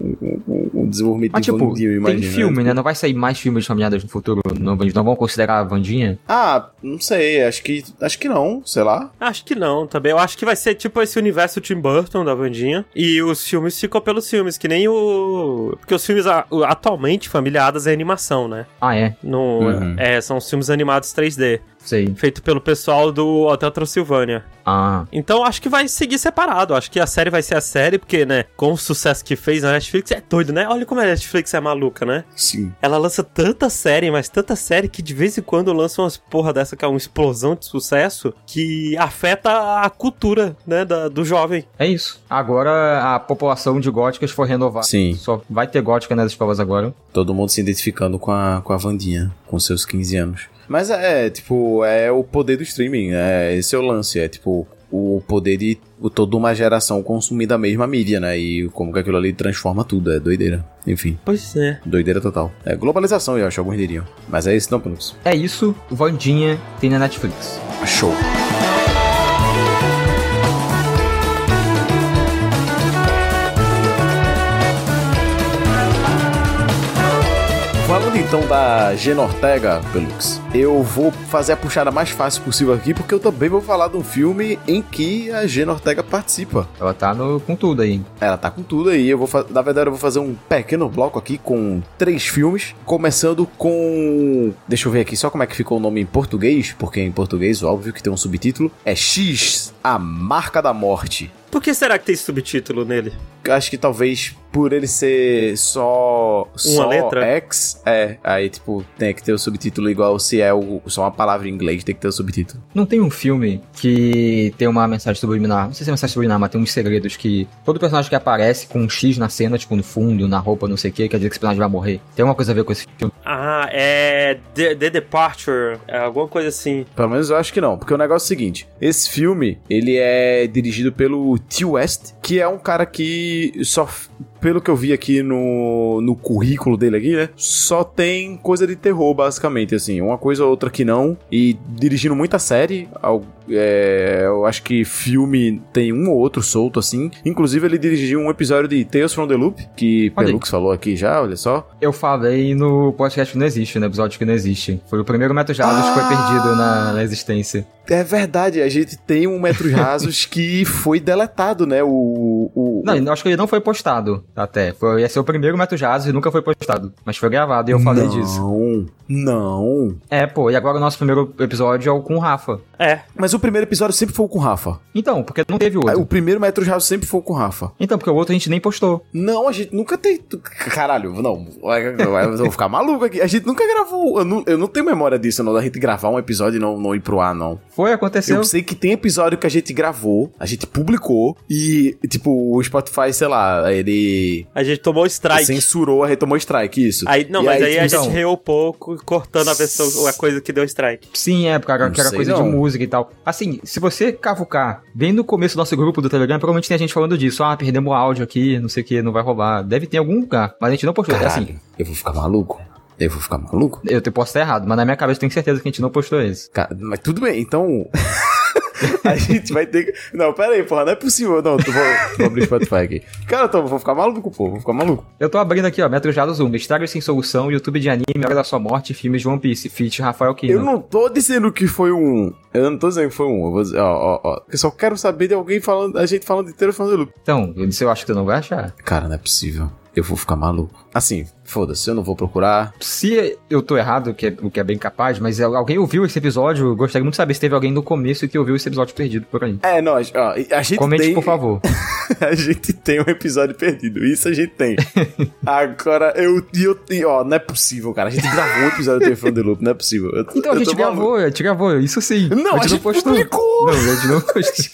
o desenvolvimento Mas, de tipo, eu tem filme, Tipo, né? Não vai sair mais filmes de Famílias no futuro? Não, eles não vão considerar a Vandinha? Ah, não sei, acho que acho que não, sei lá. Acho que não, também. Eu acho que vai ser tipo esse universo Tim Burton da Vandinha. E os filmes ficam pelos filmes, que nem o. Porque os filmes atualmente, Família Adams é animação, né? Ah, é. No, Uhum. é, são os filmes animados 3D. Sei. Feito pelo pessoal do Hotel Transilvânia. Ah. Então acho que vai seguir separado. Acho que a série vai ser a série, porque, né, com o sucesso que fez na Netflix, é doido, né? Olha como a Netflix é maluca, né? Sim. Ela lança tanta série, mas tanta série que de vez em quando lança umas porra dessa que é uma explosão de sucesso que afeta a cultura, né, da- do jovem. É isso. Agora a população de góticas foi renovada. Sim. Só vai ter gótica nas escolas agora. Todo mundo se identificando com a, com a Vandinha, com seus 15 anos. Mas é, tipo, é o poder do streaming, é, esse é o lance, é tipo, o poder de toda uma geração consumir da mesma mídia, né? E como que aquilo ali transforma tudo, é doideira. Enfim, Pois é. doideira total. É globalização, eu acho, alguns diriam. Mas é isso não, Pelux. É isso. Vandinha tem na Netflix. Show. Então da Gena Ortega, Pelux, eu vou fazer a puxada mais fácil possível aqui, porque eu também vou falar de um filme em que a Gena Ortega participa. Ela tá no, com tudo aí. Ela tá com tudo aí. Eu vou na verdade, eu vou fazer um pequeno bloco aqui com três filmes, começando com. Deixa eu ver aqui só como é que ficou o nome em português, porque em português, óbvio que tem um subtítulo. É X, a marca da morte. Por que será que tem subtítulo nele? Acho que talvez por ele ser só. só letra? X, é. Aí, tipo, tem que ter o subtítulo igual se é o, só uma palavra em inglês, tem que ter o subtítulo. Não tem um filme que tem uma mensagem subliminar. Não sei se é mensagem subliminar, mas tem uns segredos que todo personagem que aparece com um X na cena, tipo no fundo, na roupa, não sei o que, quer dizer que esse personagem vai morrer. Tem alguma coisa a ver com esse filme? Ah, é. The, The Departure. É alguma coisa assim. Pelo menos eu acho que não, porque o negócio é o seguinte: esse filme ele é dirigido pelo T. West, que é um cara que só, pelo que eu vi aqui no, no currículo dele aqui, né, só tem coisa de terror basicamente, assim, uma coisa ou outra que não, e dirigindo muita série, al- é, eu acho que filme tem um ou outro solto assim. Inclusive ele dirigiu um episódio de Tales from the Loop, que Olha aí. Pelux falou aqui já, olha só. Eu falei no podcast que não existe, no episódio que não existe. Foi o primeiro Metro Jados que foi Ah! perdido na, na existência. É verdade, a gente tem um Metros Rasos que foi deletado, né? O. o Não, eu acho que ele não foi postado até. Foi, ia ser o primeiro Metro Jados e nunca foi postado. Mas foi gravado e eu falei não, disso. Não. É, pô, e agora o nosso primeiro episódio é o com o Rafa. É. Mas o primeiro episódio sempre foi com o Rafa. Então, porque não teve outro. O primeiro Metros Rasos sempre foi com o Rafa. Então, porque o outro a gente nem postou. Não, a gente nunca tem. Caralho, não. Eu vou ficar maluco aqui. A gente nunca gravou. Eu não, eu não tenho memória disso, não. Da gente gravar um episódio e não, não ir pro ar, não. Foi, aconteceu. Eu sei que tem episódio que a gente gravou, a gente publicou e, tipo, o Spotify, sei lá, ele A gente tomou strike. censurou, a gente tomou strike, isso. Aí, não, E mas aí, a então- gente reou pouco, cortando a versão, a coisa que deu strike. Sim, é, porque era, era coisa não. de música e tal. Assim, se você cavucar bem no começo do nosso grupo do Telegram, provavelmente tem a gente falando disso. Ah, perdemos o áudio aqui, não sei o que, não vai roubar. Deve ter em algum lugar, mas a gente não postou. É Caralho, assim, eu vou ficar maluco. Eu vou ficar maluco. eu te- posso estar errado, mas na minha cabeça eu tenho certeza que a gente não postou esse. Cara, mas tudo bem, então. a gente vai ter que. Não, pera aí, porra, não é possível. Não, tu vou, vou abrir o Spotify aqui. Cara, eu tô- vou ficar maluco, pô, vou ficar maluco. Eu tô abrindo aqui, ó, Metro Jados 1, Estragos Sem Solução, YouTube de anime, Hora da Sua Morte, filmes de One Piece, feat Rafael Kino. Eu não tô dizendo que foi um. Eu não tô dizendo que foi um. Eu vou dizer, ó, ó, ó. Eu só quero saber de alguém falando. A gente falando inteiro falando loop. Então, eu disse, eu acho que tu não vai achar. Cara, não é possível. Eu vou ficar maluco. Assim, foda-se, eu não vou procurar. Se eu tô errado, o que é, o que é bem capaz, mas alguém ouviu esse episódio, eu gostaria muito de saber se teve alguém no começo que ouviu esse episódio perdido por aí. É, nós, ó, a gente Comente, tem. por favor. a gente tem um episódio perdido. Isso a gente tem. Agora, eu, e eu, e, ó, não é possível, cara. A gente gravou um episódio do Telefone the Loop, não é possível. Eu, Então a eu gente gravou, a gente gravou, isso sim. Não, a gente publicou. Não, a gente não postou.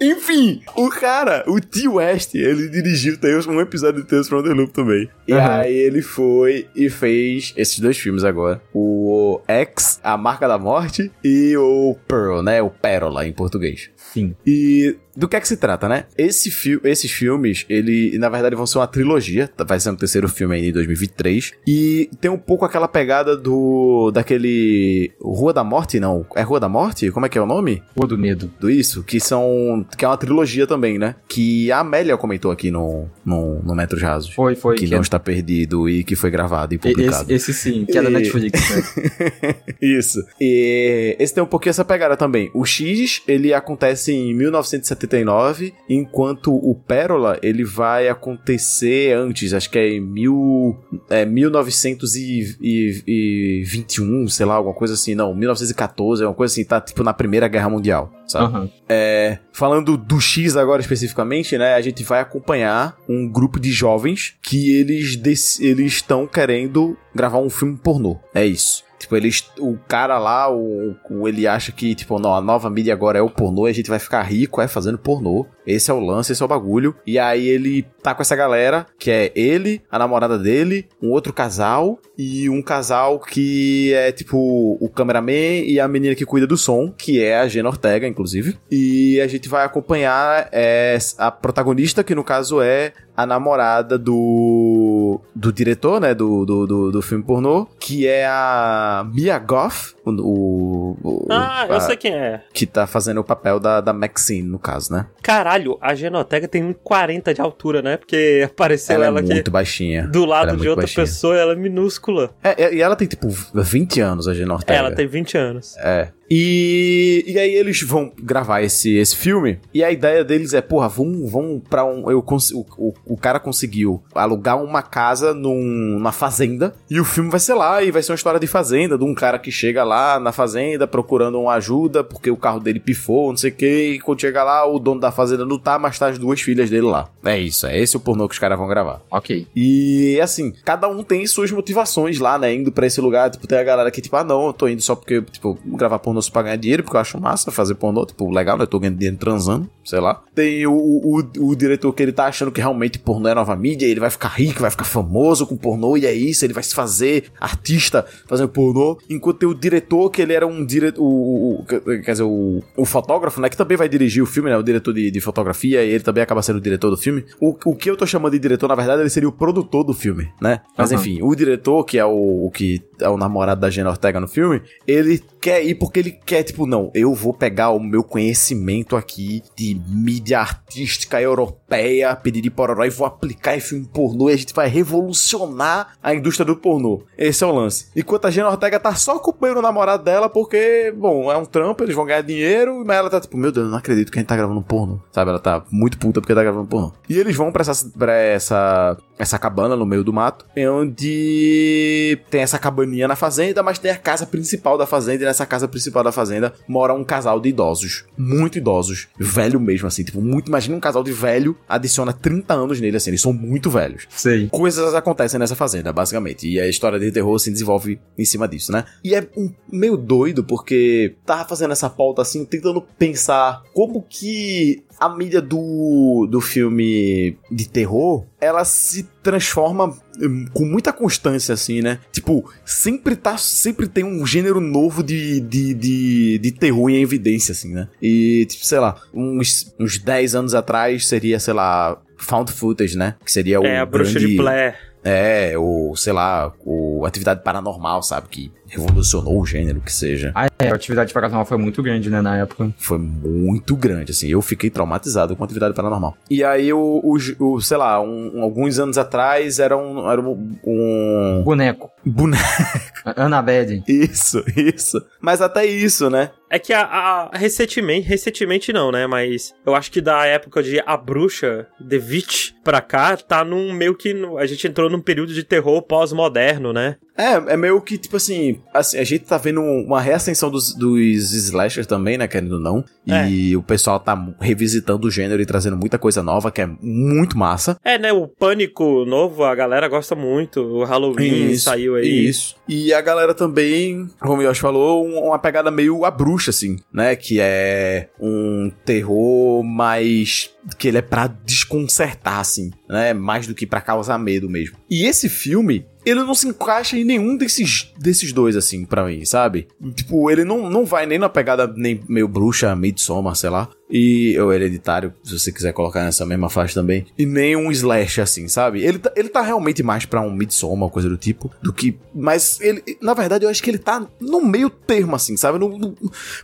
Enfim, o cara, o T. West, ele dirigiu um episódio de Tales from the Loop também. E Aham. aí ele foi e fez esses dois filmes agora. O X, A Marca da Morte, e o Pearl, né? O Pérola em português. Sim. E do que é que se trata, né? Esse fi esses filmes, ele, na verdade, vão ser uma trilogia. tá- Vai ser um terceiro filme aí em 2023. E tem um pouco aquela pegada do. daquele. Rua da Morte, não? É Rua da Morte? Como é que é o nome? Rua do Medo. Do isso? Que são. que é uma trilogia também, né? Que a Amélia comentou aqui no, no, no Metros Rasos. Foi, foi. Que que não é- está perdido e que foi gravado e e- publicado. esse, esse sim, que é da E- Netflix, né? Isso. E esse tem um pouquinho essa pegada também. O X, ele acontece em 1970 1979, enquanto o Pérola, ele vai acontecer antes, acho que é em mil, é, 1921, sei lá, alguma coisa assim, não, 1914, alguma coisa assim, tá tipo na Primeira Guerra Mundial, sabe? Aham. É, falando do X agora especificamente, né? A gente vai acompanhar um grupo de jovens que eles eles estão querendo gravar um filme pornô. É isso. Tipo, eles, o cara lá, o, o- ele acha que, tipo, não, a nova mídia agora é o pornô e a gente vai ficar rico é fazendo pornô. Esse é o lance, esse é o bagulho. E aí ele tá com essa galera, que é ele, a namorada dele, um outro casal e um casal que é, tipo, o cameraman e a menina que cuida do som, que é a Gena Ortega, inclusive. E a gente vai acompanhar é, a protagonista, que no caso é a namorada do do diretor, né, do, do, do, do filme pornô, que é a Mia Goth, o, o- Ah, eu a- sei quem é. que tá fazendo o papel da, da Maxine, no caso, né? Caralho, a Genotega tem 1,40 de altura, né? Porque apareceu Ela, ela, é aqui muito baixinha. do lado ela é de outra baixinha. pessoa, ela é minúscula. É, é, e ela tem, tipo, 20 anos, a Gina Ortega. Ela tem 20 anos. É. E, e aí eles vão gravar esse, esse filme. E a ideia deles é, porra, vamos, vamos pra um. Eu o, o, o cara conseguiu alugar uma casa num, numa fazenda. E o filme vai ser lá, e vai ser uma história de fazenda, de um cara que chega lá na fazenda procurando uma ajuda, porque o carro dele pifou, não sei o que. E quando chega lá, o dono da fazenda não tá, mas tá as duas filhas dele lá. É isso, é esse o pornô que os caras vão gravar. Ok. E assim, cada um tem suas motivações lá, né? Indo pra esse lugar. Tipo, tem a galera que, tipo, ah, não, eu tô indo só porque, tipo, gravar pornô só pra ganhar dinheiro, porque eu acho massa fazer pornô. Tipo, legal, né? Eu tô ganhando dinheiro transando, sei lá. Tem o, o, o- diretor que ele tá achando que realmente pornô é nova mídia, ele vai ficar rico, vai ficar famoso com pornô, e é isso, ele vai se fazer artista fazendo pornô. Enquanto tem o diretor, que ele era um diretor. O, o- quer dizer, o, o fotógrafo, né? Que também vai dirigir o filme, né? O diretor de, de fotografia, e ele também acaba sendo o diretor do filme. O, o que eu tô chamando de diretor, na verdade, ele seria o produtor do filme, né? Mas Aham. enfim, o diretor, que é o, o que é o namorado da Jenna Ortega no filme, ele quer ir porque ele quer, tipo, não, eu vou pegar o meu conhecimento aqui de mídia artística europeia, pedir de pororó, e vou aplicar em filme pornô e a gente vai revolucionar a indústria do pornô. Esse é o lance. Enquanto a Jenna Ortega tá só acompanhando o namorado dela porque, bom, é um trampo, eles vão ganhar dinheiro, mas ela tá tipo, meu Deus, eu não acredito que a gente tá gravando pornô. Sabe, ela tá muito puta porque tá gravando pornô. E eles vão pra essa, pra essa, essa cabana no meio do mato, onde tem essa cabaninha na fazenda, mas tem a casa principal da fazenda, e nessa casa principal da fazenda mora um casal de idosos. Muito idosos. Velho mesmo, assim, tipo, muito. Imagina um casal de velho, adiciona 30 anos nele, assim, eles são muito velhos Sei. coisas acontecem nessa fazenda, basicamente. E a história de terror se desenvolve em cima disso, né? E é um, meio doido, porque tava fazendo essa pauta assim, tentando pensar como que a mídia do, do filme de terror, ela se transforma hum, com muita constância, assim, né? Tipo, sempre tá, sempre tem um gênero novo de, de, de, de terror em evidência, assim, né? E, tipo, sei lá, uns, uns 10 anos atrás seria, sei lá, found footage, né? Que seria o é a bruxa grande- de Blair. é, ou sei lá, o Atividade Paranormal, sabe? Que revolucionou o gênero, que seja. Ah, é, a atividade paranormal foi muito grande, né, na época. Foi muito grande, assim. Eu fiquei traumatizado com Atividade Paranormal. E aí, o, o, o- sei lá, um- um- alguns anos atrás, era um, era um, um Boneco. boneco. Annabelle. Isso, isso. Mas até isso, né? É que a, a- recentemente, recentemente não, né? Mas eu acho que da época de A Bruxa, The Witch, pra cá, tá num meio que. a gente entrou num período de terror pós-moderno, né? É, é meio que, tipo assim, assim, a gente tá vendo uma reascensão dos, dos slashers também, né, querendo ou não. E o pessoal tá revisitando o gênero e trazendo muita coisa nova, que é muito massa. É, né? O Pânico novo, a galera gosta muito. O Halloween saiu aí. Isso. E a galera também, como o Yoshi falou, um- uma pegada meio a bruxa, assim, né? Que é um terror mais. que ele é pra desconcertar, assim, né? Mais do que pra causar medo mesmo. E esse filme. Ele não se encaixa em nenhum desses, desses dois, assim, pra mim, sabe? Tipo, ele não, não vai nem na pegada nem meio bruxa, Midsommar, sei lá. E o hereditário, se você quiser colocar nessa mesma faixa também. E nem um slash, assim, sabe? Ele tá, ele tá realmente mais pra um Midsommar, coisa do tipo, do que. Mas ele, na verdade, eu acho que ele tá no meio termo, assim, sabe? No- no-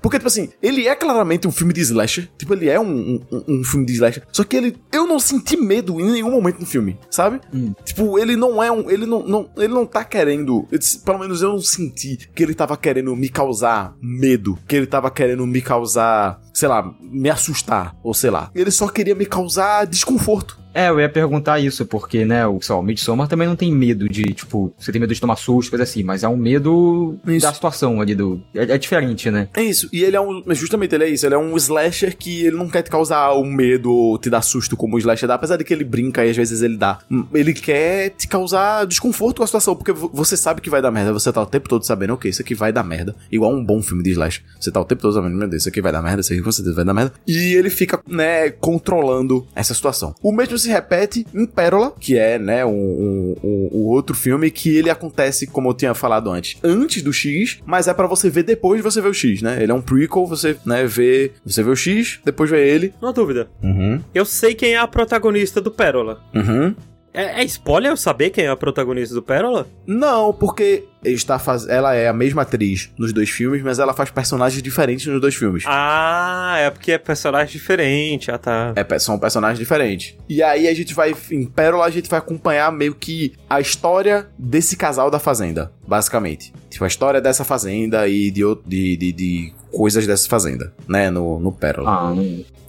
porque, tipo assim, ele é claramente um filme de slasher. Tipo, ele é um, um, um filme de slasher. Só que ele. Eu não senti medo em nenhum momento no filme, sabe? Hum. Tipo, ele não é um. Ele não, não, ele não tá querendo. eu Pelo menos eu não senti que ele tava querendo me causar medo. Que ele tava querendo me causar sei lá, me assustar, ou sei lá. Ele só queria me causar desconforto. É, eu ia perguntar isso, porque, né, o, sei lá, o Midsommar também não tem medo de, tipo, você tem medo de tomar susto, coisa assim, mas é um medo Isso. da situação ali do. É, é diferente, né? É isso, e ele é um. Justamente ele é isso, ele é um slasher que ele não quer te causar um medo ou te dar susto como o slasher dá, apesar de que ele brinca e às vezes ele dá. Hum, Ele quer te causar desconforto com a situação, porque vo- você sabe que vai dar merda, você tá o tempo todo sabendo, ok, isso aqui vai dar merda. Igual um bom filme de slasher. Você tá o tempo todo sabendo, meu Deus, isso aqui vai dar merda, isso aqui com certeza vai dar merda. E ele fica, né, controlando essa situação. O mesmo se repete em Pérola, que é, né, um, um- um- o outro filme que ele acontece, como eu tinha falado antes, antes do X, mas é pra você ver depois de você ver o X, né? Ele é um prequel, você, né, vê, você vê o X, depois vê ele. Uma dúvida. Uhum. Eu sei quem é a protagonista do Pérola. Uhum. É, é spoiler eu saber quem é a protagonista do Pérola? Não, porque está faz... ela é a mesma atriz nos dois filmes, mas ela faz personagens diferentes nos dois filmes. Ah, é porque é personagem diferente. Ah, tá. É, são personagens diferentes. E aí a gente vai, em Pérola, a gente vai acompanhar meio que a história desse casal da fazenda, basicamente. Tipo, a história dessa fazenda e de, de, de, de coisas dessa fazenda, né, no, no Pérola.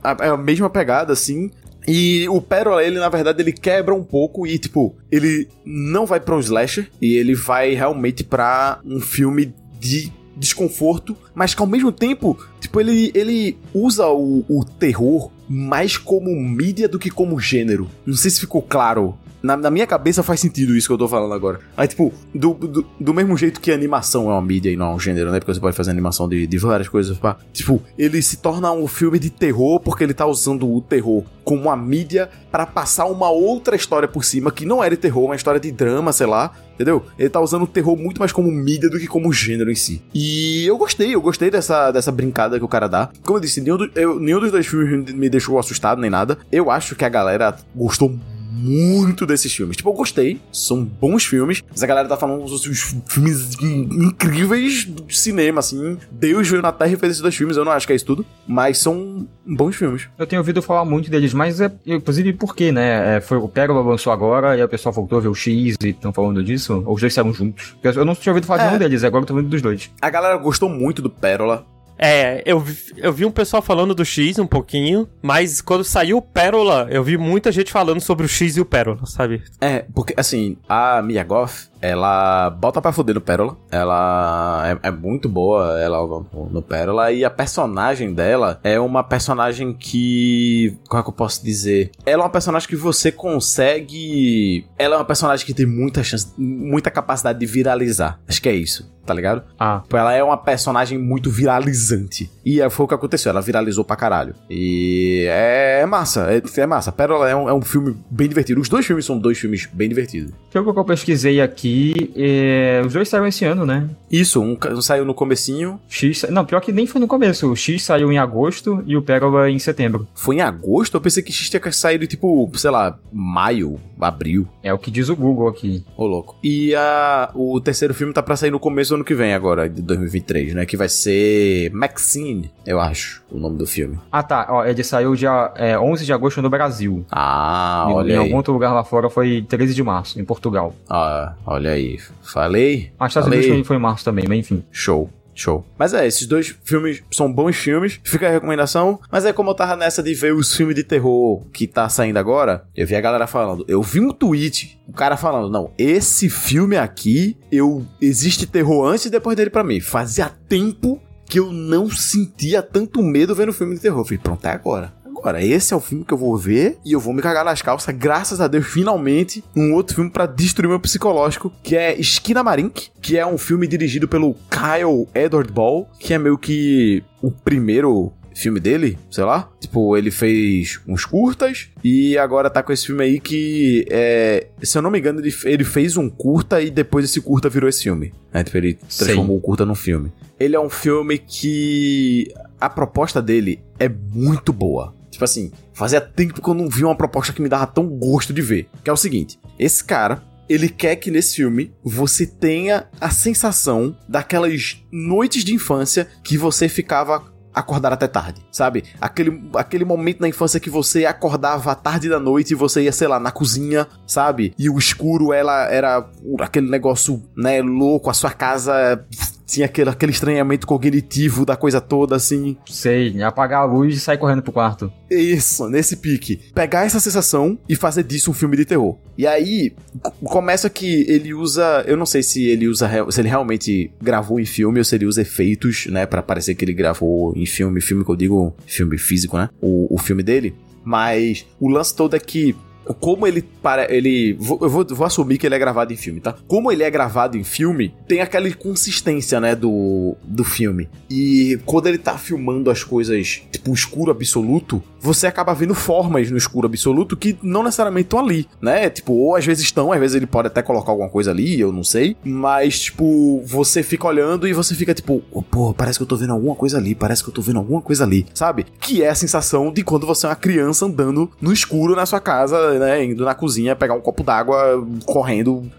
Ah, É a mesma pegada, assim. E o Pérola, ele, na verdade, ele quebra um pouco e, tipo, ele não vai pra um slasher e ele vai realmente pra um filme de desconforto, mas que ao mesmo tempo, tipo, ele, ele usa o, o terror mais como mídia do que como gênero. Não sei se ficou claro. Na, na minha cabeça faz sentido isso que eu tô falando agora. Aí, tipo, do, do, do mesmo jeito que animação é uma mídia e não é um gênero, né? Porque você pode fazer animação de, de várias coisas, pá. Tipo, ele se torna um filme de terror porque ele tá usando o terror como uma mídia pra passar uma outra história por cima que não era de terror, uma história de drama, sei lá. Entendeu? Ele tá usando o terror muito mais como mídia do que como gênero em si. E eu gostei, eu gostei dessa, dessa brincada que o cara dá. Como eu disse, nenhum, do- eu- nenhum dos dois filmes me deixou assustado nem nada. Eu acho que a galera gostou muito desses filmes. Tipo, eu gostei, são bons filmes, mas a galera tá falando dos os filmes in- incríveis do cinema, assim. Deus veio na Terra e fez esses dois filmes, eu não acho que é isso tudo, mas são bons filmes. Eu tenho ouvido falar muito deles, mas é, inclusive por quê, né? É, foi o Pérola lançou agora e o pessoal voltou a ver o X e estão falando disso. Ou os dois saíram juntos. Eu não tinha ouvido falar de É. nenhum deles, agora eu tô vendo dos dois. A galera gostou muito do Pérola. É, eu vi, eu vi um pessoal falando do X um pouquinho, mas quando saiu o Pérola, eu vi muita gente falando sobre o X e o Pérola, sabe? É, porque assim, a Mia Goth, ela bota pra fuder no Pérola. Ela é, é muito boa, ela no, Pérola. E a personagem dela é uma personagem que. Como é que eu posso dizer? Ela é uma personagem que você consegue. Ela é uma personagem que tem muita chance, muita capacidade de viralizar. Acho que é isso, tá ligado? Ah, Tipo, ela é uma personagem muito viralizante. E é- foi o que aconteceu, ela viralizou pra caralho. E é, é massa, é, é massa. Pérola é um, é um filme bem divertido. Os dois filmes são dois filmes bem divertidos. pelo que eu pesquisei aqui, é, os dois saíram esse ano, né? Isso, um, um saiu no comecinho. X, não, pior que nem foi no começo. O X saiu em agosto e o Pérola em setembro. Foi em agosto? Eu pensei que X tinha saído, tipo, sei lá, maio, abril. É o que diz o Google aqui. Ô, louco. E a, o terceiro filme tá pra sair no começo do ano que vem, agora, de 2023, né? Que vai ser Maxine, eu acho, o nome do filme. Ah, tá. Ó, ele saiu dia é, 11 de agosto no Brasil. Ah, em, olha em aí. algum outro lugar lá fora foi 13 de março, em Portugal. Ah, olha aí. Falei? Mas Estados. Unidos foi em março também, mas enfim. Show. Show. Mas é, esses dois filmes são bons filmes, fica a recomendação. Mas é como eu tava nessa de ver os filmes de terror que tá saindo agora, eu vi a galera falando. Eu vi um tweet, o cara falando: Não, esse filme aqui, eu existe terror antes e depois dele pra mim. Fazia tempo que eu não sentia tanto medo vendo filme de terror. Eu falei, pronto, é agora. Agora, esse é o filme que eu vou ver e eu vou me cagar nas calças, graças a Deus, finalmente, um outro filme pra destruir meu psicológico, que é Esquina Marink, que é um filme dirigido pelo Kyle Edward Ball, que é meio que o primeiro filme dele, sei lá. Tipo, ele fez uns curtas e agora tá com esse filme aí que, é, se eu não me engano, ele, ele fez um curta e depois esse curta virou esse filme. Né? Tipo, ele transformou o curta num filme. Ele é um filme que a proposta dele é muito boa. Tipo assim, fazia tempo que eu não vi uma proposta que me dava tão gosto de ver. Que é o seguinte: esse cara, ele quer que nesse filme você tenha a sensação daquelas noites de infância que você ficava acordar até tarde, sabe? Aquele, aquele momento na infância que você acordava à tarde da noite e você ia, sei lá, na cozinha, sabe? E o escuro ela era aquele negócio, né, louco, a sua casa tinha aquele, aquele estranhamento cognitivo da coisa toda, assim. Sei, apagar a luz e sair correndo pro quarto. Isso, nesse pique. Pegar essa sensação e fazer disso um filme de terror. E aí, começa que ele usa. Eu não sei se ele usa. Se ele realmente gravou em filme ou se ele usa efeitos, né? para parecer que ele gravou em filme. Filme que eu digo, filme físico, né? O, o filme dele. Mas o lance todo é que como ele para ele eu vou, vou, assumir que ele é gravado em filme, tá? Como ele é gravado em filme, tem aquela consistência, né, do, do filme. E quando ele tá filmando as coisas tipo escuro absoluto, você acaba vendo formas no escuro absoluto que não necessariamente estão ali, né? Tipo, ou às vezes estão, às vezes ele pode até colocar alguma coisa ali, eu não sei, mas tipo, você fica olhando e você fica tipo, oh, pô, parece que eu tô vendo alguma coisa ali, parece que eu tô vendo alguma coisa ali, sabe? Que é a sensação de quando você é uma criança andando no escuro na sua casa, né, indo na cozinha pegar um copo d'água, correndo,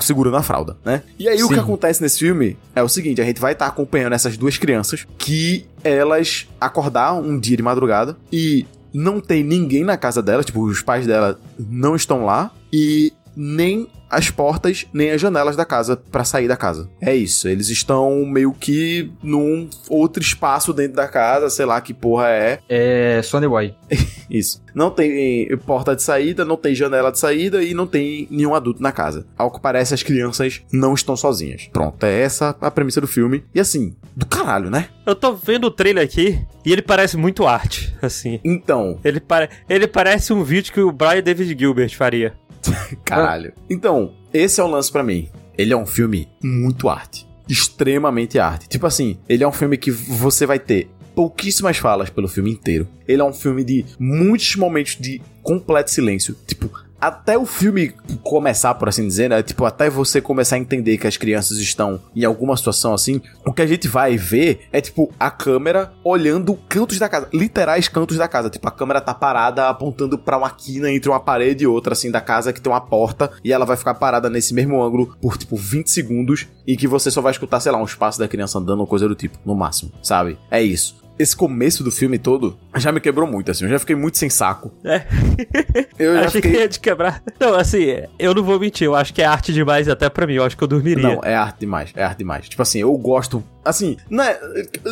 segurando a fralda, né? E aí Sim. o que acontece nesse filme é o seguinte, a gente vai estar tá acompanhando essas duas crianças que elas acordaram um dia de madrugada e não tem ninguém na casa dela, tipo, os pais dela não estão lá e nem as portas nem as janelas da casa para sair da casa. É isso, eles estão meio que num outro espaço dentro da casa, sei lá que porra é. É Sony Boy. isso. Não tem porta de saída, não tem janela de saída e não tem nenhum adulto na casa. Ao que parece, as crianças não estão sozinhas. Pronto, é essa a premissa do filme. E assim, do caralho, né? Eu tô vendo o trailer aqui e ele parece muito arte, assim. Então. Ele, pare... ele parece um vídeo que o Brian David Gilbert faria. Caralho. Então, esse é o lance para mim. Ele é um filme muito arte. Extremamente arte. Tipo assim, ele é um filme que você vai ter pouquíssimas falas pelo filme inteiro. Ele é um filme de muitos momentos de completo silêncio. Tipo, até o filme começar, por assim dizer, né? Tipo, até você começar a entender que as crianças estão em alguma situação assim, o que a gente vai ver é, tipo, a câmera olhando cantos da casa, literais cantos da casa. Tipo, a câmera tá parada apontando para uma quina entre uma parede e outra, assim, da casa que tem uma porta e ela vai ficar parada nesse mesmo ângulo por, tipo, 20 segundos e que você só vai escutar, sei lá, um espaço da criança andando ou coisa do tipo, no máximo, sabe? É isso esse começo do filme todo já me quebrou muito, assim. Eu já fiquei muito sem saco. É. eu já Achei fiquei... que ia te quebrar. Não, assim, eu não vou mentir. Eu acho que é arte demais até pra mim. Eu acho que eu dormiria. Não, é arte demais. É arte demais. Tipo assim, eu gosto Assim, não é,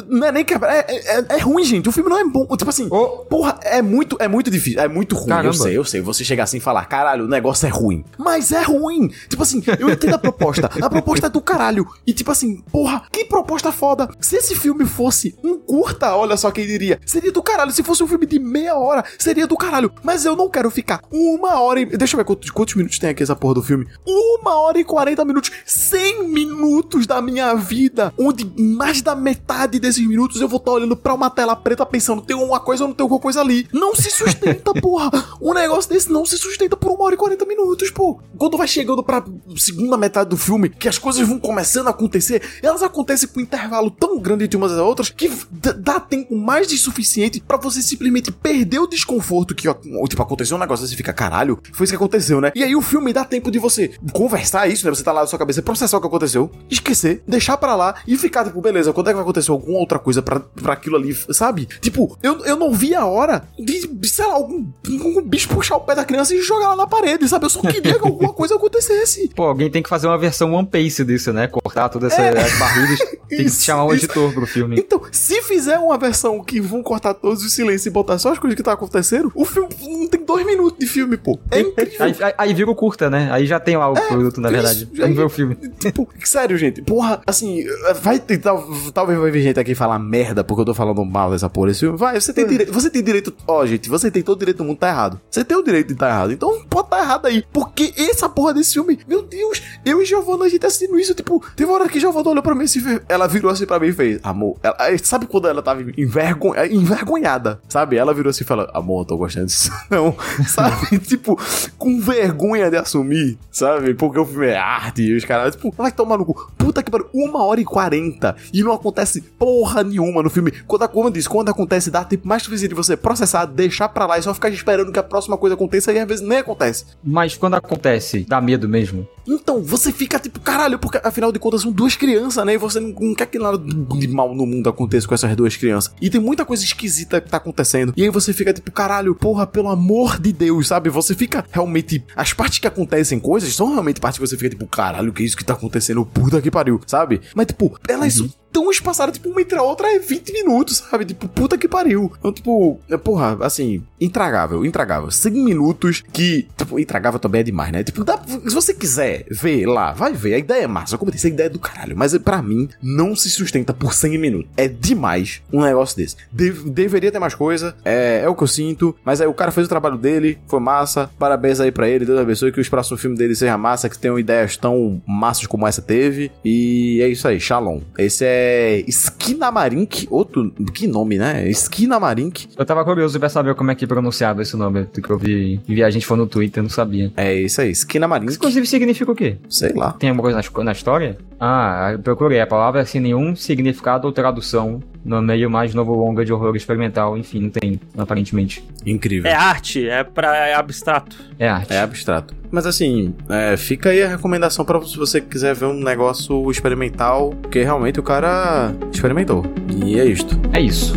não é nem quebrar. É, é, é, ruim, gente. O filme não é bom. Tipo assim, oh. porra, é muito, é muito difícil. É muito ruim. Caramba. Eu sei, eu sei. Você chegar assim e falar, caralho, o negócio é ruim. Mas é ruim. Tipo assim, eu entendo a proposta. A proposta é do caralho. E tipo assim, porra, que proposta foda. Se esse filme fosse um curta, olha só quem diria. Seria do caralho. Se fosse um filme de meia hora, seria do caralho. Mas eu não quero ficar uma hora e. Deixa eu ver quantos, quantos minutos tem aqui essa porra do filme. Uma hora e quarenta minutos. Cem minutos da minha vida. Onde mais da metade desses minutos eu vou estar olhando pra uma tela preta pensando, tem uma coisa ou não tem alguma coisa ali. Não se sustenta, porra. Um negócio desse não se sustenta por uma hora e quarenta minutos, pô. Quando vai chegando pra segunda metade do filme, que as coisas vão começando a acontecer, elas acontecem com um intervalo tão grande entre umas e outras que dá tempo mais de suficiente para você simplesmente perder o desconforto que, tipo, aconteceu um negócio você fica, caralho, foi isso que aconteceu, né? E aí o filme dá tempo de você conversar isso, né? Você tá lá na sua cabeça, processar o que aconteceu, esquecer, deixar para lá e ficar, tipo, beleza, quando é que vai acontecer alguma outra coisa pra, pra aquilo ali, sabe? Tipo, eu, eu não vi a hora de, sei lá, algum, algum bicho puxar o pé da criança e jogar ela na parede, sabe? Eu só queria que alguma coisa acontecesse. Pô, alguém tem que fazer uma versão One Piece disso, né? Cortar todas essas é. barrigas. tem que chamar um editor pro filme. Então, se fizer uma versão que vão cortar todos os silêncios e botar só as coisas que tá acontecendo, o filme não tem dois minutos de filme, pô. É incrível. Aí, aí, aí vira o curta, né? Aí já tem lá o é, produto, na verdade. Vamos ver o filme. Tipo, sério, gente. Porra, assim, vai tentar talvez vai vir gente aqui falar merda porque eu tô falando mal dessa porra desse filme. Vai, você tem é. direito. Você tem direito. Ó, gente, você tem todo o direito do mundo tá errado. Você tem o direito de estar tá errado. Então pode tá errado aí. Porque essa porra desse filme, meu Deus, eu e Giovanna, a gente assistindo isso, tipo, teve uma hora que Giovanna olhou pra mim assim, ela virou assim pra mim e fez, amor, ela, sabe quando ela tava envergon, envergonhada, sabe? Ela virou assim e falou, amor, eu tô gostando disso. Não, sabe? tipo, com vergonha de assumir, sabe? Porque o filme é arte e os caras, tipo, vai tomar no cu. Puta que pariu, uma hora e quarenta e não acontece porra nenhuma no filme. Quando, como eu disse, quando acontece, dá tempo mais suficiente de você processar, deixar pra lá e só ficar esperando que a próxima coisa aconteça e às vezes nem acontece. Mas quando acontece, dá medo mesmo? Então, você fica tipo, caralho, porque afinal de contas são duas crianças, né? E você não, não quer que nada de mal no mundo aconteça com essas duas crianças. E tem muita coisa esquisita que tá acontecendo. E aí você fica tipo, caralho, porra, pelo amor de Deus, sabe? Você fica realmente. As partes que acontecem coisas são realmente partes que você fica tipo, caralho, o que é isso que tá acontecendo? Puta que pariu, sabe? Mas, tipo, elas uhum tão espaçadas, tipo, uma entre a outra é 20 minutos, sabe? Tipo, puta que pariu. Então, tipo, é, porra, assim, intragável, intragável. 100 minutos que, tipo, intragável também é demais, né? Tipo, dá, se você quiser ver lá, vai ver. A ideia é massa, eu disse, a ideia é do caralho. Mas para mim, não se sustenta por 100 minutos. É demais um negócio desse. De deveria ter mais coisa, é, é o que eu sinto. Mas aí o cara fez o trabalho dele, foi massa. Parabéns aí para ele, Deus abençoe que os próximos filmes dele sejam massa, que tenham ideias tão massas como essa teve. E é isso aí, Shalom. Esse é é Skinamarink, outro, que nome, né? Skinamarink. Eu tava curioso pra saber como é que pronunciava esse nome, do que eu vi, vi a gente for no Twitter, não sabia. É isso aí, Skinamarink. Isso inclusive significa o quê? Sei lá. Tem alguma coisa na, na história? Ah, procurei a palavra sem nenhum significado ou tradução no meio mais novo longa de horror experimental, enfim, não tem, aparentemente. Incrível. É arte, é para é abstrato. É arte. É abstrato. Mas assim, é, fica aí a recomendação para se você quiser ver um negócio experimental, porque realmente o cara experimentou. E é isto. É isso.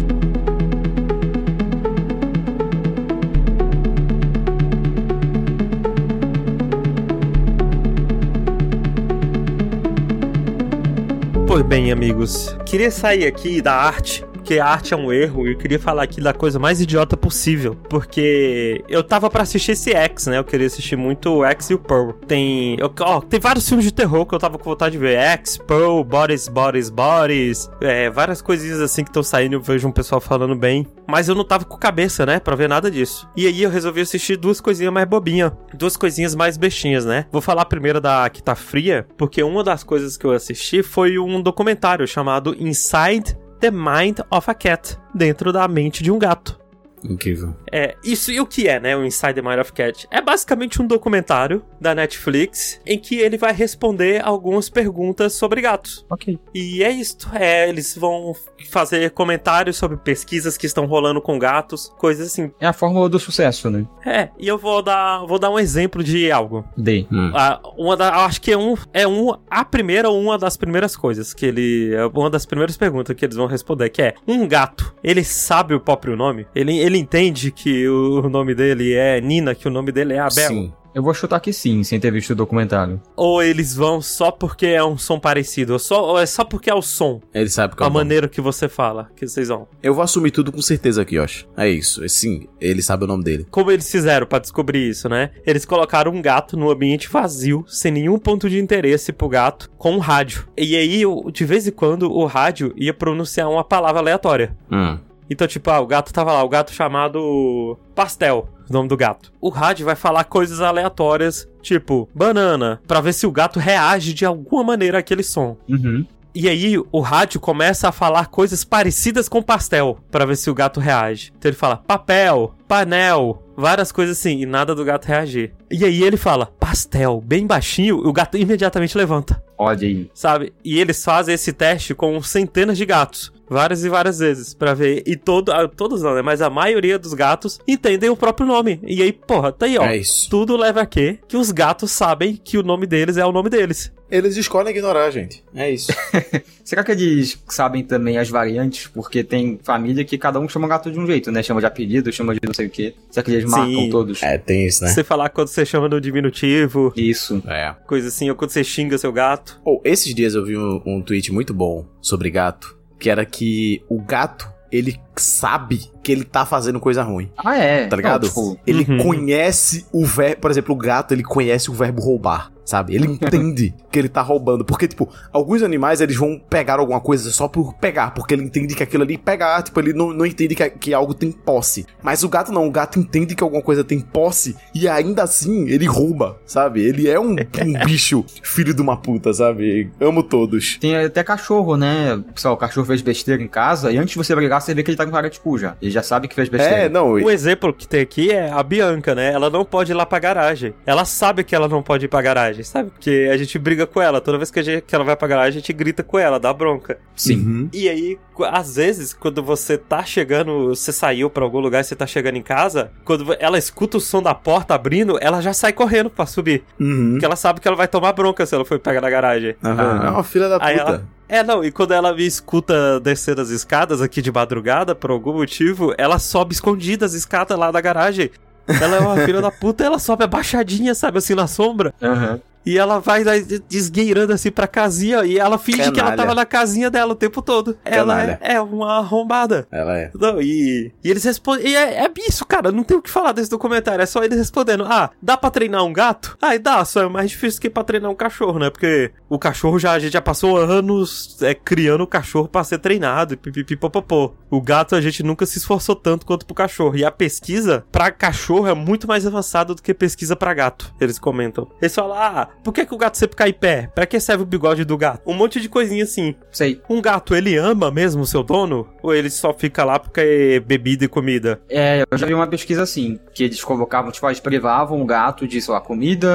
Pois bem, amigos, queria sair aqui da arte porque arte é um erro e eu queria falar aqui da coisa mais idiota possível. Porque eu tava para assistir esse X, né? Eu queria assistir muito o X e o Pearl. Tem. Ó, tem vários filmes de terror que eu tava com vontade de ver. X, Pearl, Bodies, Bodies, Bodies. É, várias coisinhas assim que estão saindo, eu vejo um pessoal falando bem. Mas eu não tava com cabeça, né? Pra ver nada disso. E aí eu resolvi assistir duas coisinhas mais bobinhas. Duas coisinhas mais bestinhas, né? Vou falar primeiro da que tá fria, porque uma das coisas que eu assisti foi um documentário chamado Inside The Mind of a Cat dentro da mente de um gato. Incrível. É, isso e o que é, né, o Inside the Mind of Cat? É basicamente um documentário da Netflix em que ele vai responder algumas perguntas sobre gatos. Ok. E é isso. É, eles vão fazer comentários sobre pesquisas que estão rolando com gatos, coisas assim. É a fórmula do sucesso, né? É, e eu vou dar, vou dar um exemplo de algo. Dê. Hum. uma da, acho que é um, é um, a primeira ou uma das primeiras coisas que ele, é uma das primeiras perguntas que eles vão responder, que é, um gato, ele sabe o próprio nome? Ele, ele entende que o nome dele é Nina, que o nome dele é Abel? Sim. Eu vou chutar que sim, sem ter visto o documentário. Ou eles vão só porque é um som parecido, ou, só, ou é só porque é o som. Ele sabe que é A maneira que você fala, que vocês vão. Eu vou assumir tudo com certeza aqui, Yoshi. É isso. É sim, ele sabe o nome dele. Como eles fizeram para descobrir isso, né? Eles colocaram um gato no ambiente vazio, sem nenhum ponto de interesse pro gato, com um rádio. E aí, de vez em quando, o rádio ia pronunciar uma palavra aleatória. Hum. Então, tipo, ah, o gato tava lá, o gato chamado Pastel, o nome do gato. O rádio vai falar coisas aleatórias, tipo, banana, para ver se o gato reage de alguma maneira àquele som. Uhum. E aí o rádio começa a falar coisas parecidas com pastel, para ver se o gato reage. Então ele fala papel, panel, várias coisas assim, e nada do gato reagir. E aí ele fala pastel, bem baixinho, o gato imediatamente levanta. Olha aí. Sabe? E eles fazem esse teste com centenas de gatos várias e várias vezes para ver. E todo, ah, todos não, né? Mas a maioria dos gatos entendem o próprio nome. E aí, porra, tá aí, ó. É isso. Tudo leva a quê? Que os gatos sabem que o nome deles é o nome deles. Eles escolhem ignorar, gente. É isso. Será que eles sabem também as variantes? Porque tem família que cada um chama o gato de um jeito, né? Chama de apelido, chama de não sei o quê. Será que eles Sim. marcam todos? É, tem isso, né? Você falar quando você chama no diminutivo. Isso. É. Coisa assim, ou quando você xinga seu gato. Ou oh, esses dias eu vi um, um tweet muito bom sobre gato que era que o gato, ele sabe que ele tá fazendo coisa ruim. Ah, é? Tá ligado? Não, tipo, ele uhum. conhece o verbo. Por exemplo, o gato, ele conhece o verbo roubar sabe? Ele entende que ele tá roubando. Porque, tipo, alguns animais eles vão pegar alguma coisa só por pegar, porque ele entende que aquilo ali pegar, tipo, ele não, não entende que, que algo tem posse. Mas o gato não, o gato entende que alguma coisa tem posse e ainda assim ele rouba, sabe? Ele é um, um bicho filho de uma puta, sabe? Amo todos. Tem até cachorro, né? Pessoal, o cachorro fez besteira em casa e antes de você brigar, você vê que ele tá com cara de cu já. Ele já sabe que fez besteira. É, não. Um exemplo que tem aqui é a Bianca, né? Ela não pode ir lá pra garagem. Ela sabe que ela não pode ir pra garagem, sabe? Porque a gente briga com ela. Toda vez que, a gente, que ela vai pra garagem, a gente grita com ela, dá bronca. Sim. Uhum. E aí, às vezes, quando você tá chegando, você saiu pra algum lugar e você tá chegando em casa, quando ela escuta o som da porta abrindo, ela já sai correndo pra subir. Uhum. Porque ela sabe que ela vai tomar bronca se ela for pegar na garagem. Ah. É uma filha da puta. Aí ela- É, não, e quando ela me escuta descer as escadas aqui de madrugada, por algum motivo, ela sobe escondida as escadas lá da garagem. Ela é uma filha da puta, ela sobe abaixadinha, sabe, assim, na sombra. Aham. E ela vai lá esgueirando assim pra casinha e ela finge que ela Canalha. tava na casinha dela o tempo todo. Ela Canalha. é, é uma arrombada. Ela é. Não, e, e eles respondem. E é, é isso, cara. Não tem o que falar desse documentário. É só eles respondendo: Ah, dá pra treinar um gato? Ah, e dá, só é mais difícil que pra treinar um cachorro, né? Porque o cachorro já, a gente já passou anos é, criando o cachorro pra ser treinado. Pipipipopopô. O gato a gente nunca se esforçou tanto quanto pro cachorro. E a pesquisa pra cachorro é muito mais avançada do que pesquisa pra gato. Eles comentam. Eles falam: Ah, por que, que o gato sempre cai em pé? Pra que serve o bigode do gato? Um monte de coisinha assim. Sei. Um gato, ele ama mesmo o seu dono? Ou ele só fica lá porque é bebida e comida? É, eu já vi uma pesquisa assim, que eles colocavam, tipo, eles privavam o gato de, sei lá, comida,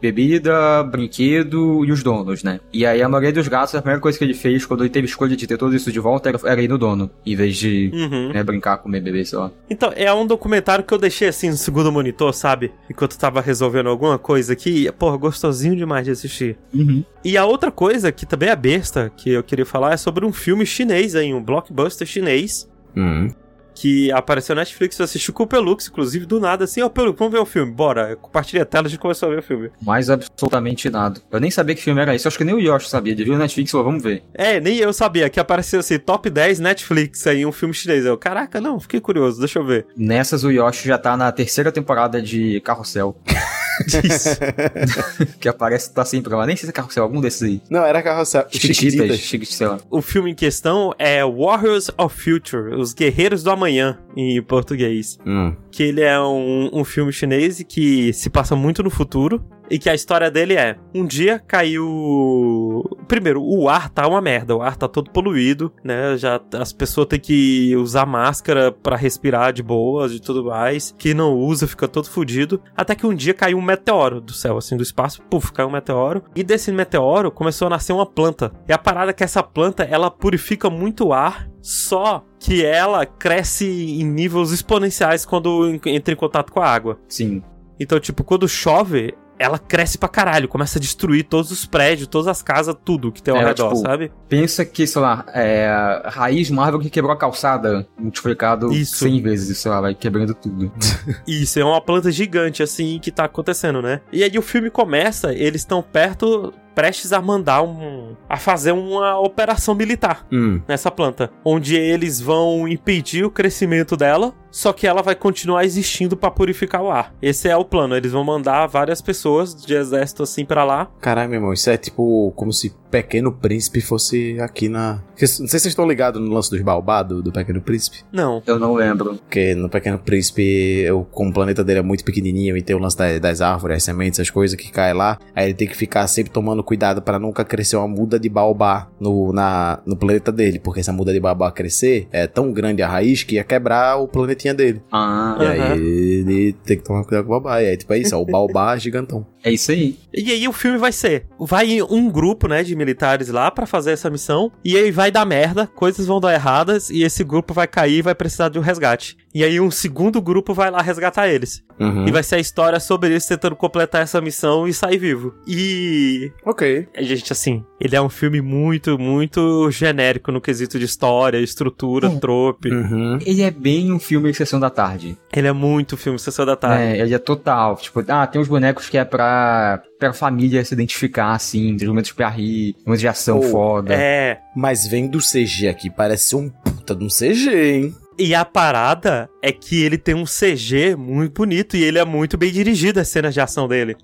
bebida, brinquedo e os donos, né? E aí a maioria dos gatos, a primeira coisa que ele fez quando ele teve escolha de ter tudo isso de volta era, ir no dono, em vez de Uhum. né, brincar, comer, beber, sei lá. Então, é um documentário que eu deixei assim no segundo monitor, sabe? Enquanto eu tava resolvendo alguma coisa aqui. Porra, gostosinho demais de assistir. Uhum. E a outra coisa que também é besta, que eu queria falar, é sobre um filme chinês aí, um blockbuster chinês. Uhum. Que apareceu na Netflix, eu assisti com o Pelux, inclusive, do nada, assim, ó, Pelux, vamos ver o filme, bora. Eu compartilhei a tela e a gente começou a ver o filme. Mais absolutamente nada. Eu nem sabia que filme era esse, acho que nem o Yoshi sabia. Ele viu na Netflix e falou, vamos ver. É, nem eu sabia que apareceu assim, top 10 Netflix aí, um filme chinês. Eu, caraca, não, fiquei curioso, deixa eu ver. Nessas, o Yoshi já tá na terceira temporada de Carrossel, Isso. que aparece, tá sempre lá. Nem sei se é Carrossel, algum desses aí. Não, era carrossel. Chiquititas, Chiquititas. O filme em questão é Warriors of Future, Os Guerreiros do Amanhã, em português. Hum. Que ele é um, um filme chinês que se passa muito no futuro. E que a história dele é: um dia caiu. Primeiro, o ar tá uma merda, o ar tá todo poluído, né? Já as pessoas têm que usar máscara pra respirar de boas e tudo mais. Quem não usa fica todo fudido. Até que um dia caiu um meteoro do céu, assim, do espaço, puf, caiu um meteoro. E desse meteoro começou a nascer uma planta. E a parada é que essa planta, ela purifica muito o ar, só que ela cresce em níveis exponenciais quando en- entra em contato com a água. Sim. Então, tipo, quando chove, ela cresce pra caralho, começa a destruir todos os prédios, todas as casas, tudo que tem ao É, redor, tipo, sabe? Pensa que, sei lá, é a raiz de uma árvore que quebrou a calçada, multiplicado Isso. 100 vezes, sei lá, vai quebrando tudo. Isso, é uma planta gigante, assim, que tá acontecendo, né? E aí o filme começa, eles estão perto, prestes a mandar um. a fazer uma operação militar. Hum. nessa planta, onde eles vão impedir o crescimento dela, só que ela vai continuar existindo pra purificar o ar. Esse é o plano, eles vão mandar várias pessoas de exército assim pra lá. Caralho, meu irmão, isso é tipo como se Pequeno Príncipe fosse aqui na. Não sei se vocês estão ligados no lance dos baobá do, do Pequeno Príncipe. Não. Eu não lembro. Porque no Pequeno Príncipe, eu, como o planeta dele é muito pequenininho e tem o lance da- das árvores, as sementes, as coisas que caem lá, aí ele tem que ficar sempre tomando cuidado pra nunca crescer uma muda de baobá no, na, no planeta dele. Porque se a muda de baobá crescer, é tão grande a raiz que ia quebrar o planetinha dele. Ah, E Aham. aí ele tem que tomar cuidado com o baobá. E aí, tipo, é isso, é o baobá gigantão. É isso aí. E aí o filme vai ser, vai um grupo, né, de militares lá pra fazer essa missão, e aí vai dar merda, coisas vão dar erradas, e esse grupo vai cair e vai precisar de um resgate. E aí um segundo grupo vai lá resgatar eles. Uhum. E vai ser a história sobre eles tentando completar essa missão e sair vivo. E Ok. É, Gente, assim, ele é um filme muito, muito genérico no quesito de história, estrutura, trope. Uhum. Ele é bem um filme de sessão da tarde. Ele é muito filme Sessão da Tarde. É, ele é total. Tipo, ah, tem uns bonecos que é pra, pra família se identificar, assim, tem momentos pra rir, momentos de ação Oh, foda. É. Mas vem do CG aqui, parece um puta de um CG, hein? E a parada é que ele tem um CG muito bonito e ele é muito bem dirigido as cenas de ação dele.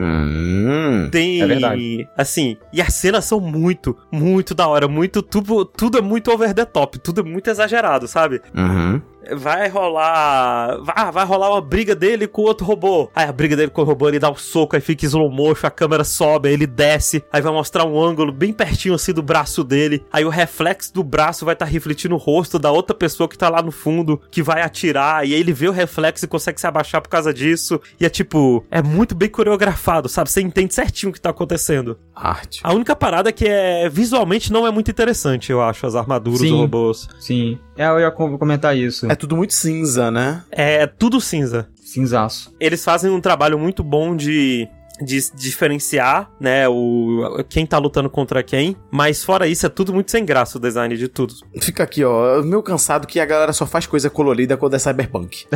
Hum. Tem. É verdade. Assim, e as cenas são muito, muito da hora. Muito. Tudo, tudo é muito over the top. Tudo é muito exagerado, sabe? Uhum. Vai rolar. Vai, vai rolar uma briga dele com outro robô. Aí a briga dele com o robô, ele dá um soco, aí fica slow motion, a câmera sobe, aí ele desce, aí vai mostrar um ângulo bem pertinho assim do braço dele. Aí o reflexo do braço vai estar tá refletindo o rosto da outra pessoa que tá lá no fundo, que vai atirar, e aí ele vê o reflexo e consegue se abaixar por causa disso. E é tipo, é muito bem coreografado, sabe? Você entende certinho o que tá acontecendo. Arte. A única parada é que é visualmente não é muito interessante, eu acho, as armaduras Sim. dos robôs. Sim. É, eu ia com- comentar isso. É tudo muito cinza, né? É tudo cinza. Cinzaço. Eles fazem um trabalho muito bom de de diferenciar, né, o quem tá lutando contra quem, mas fora isso é tudo muito sem graça o design de tudo. Fica aqui, ó. Meu cansado que a galera só faz coisa colorida quando é cyberpunk.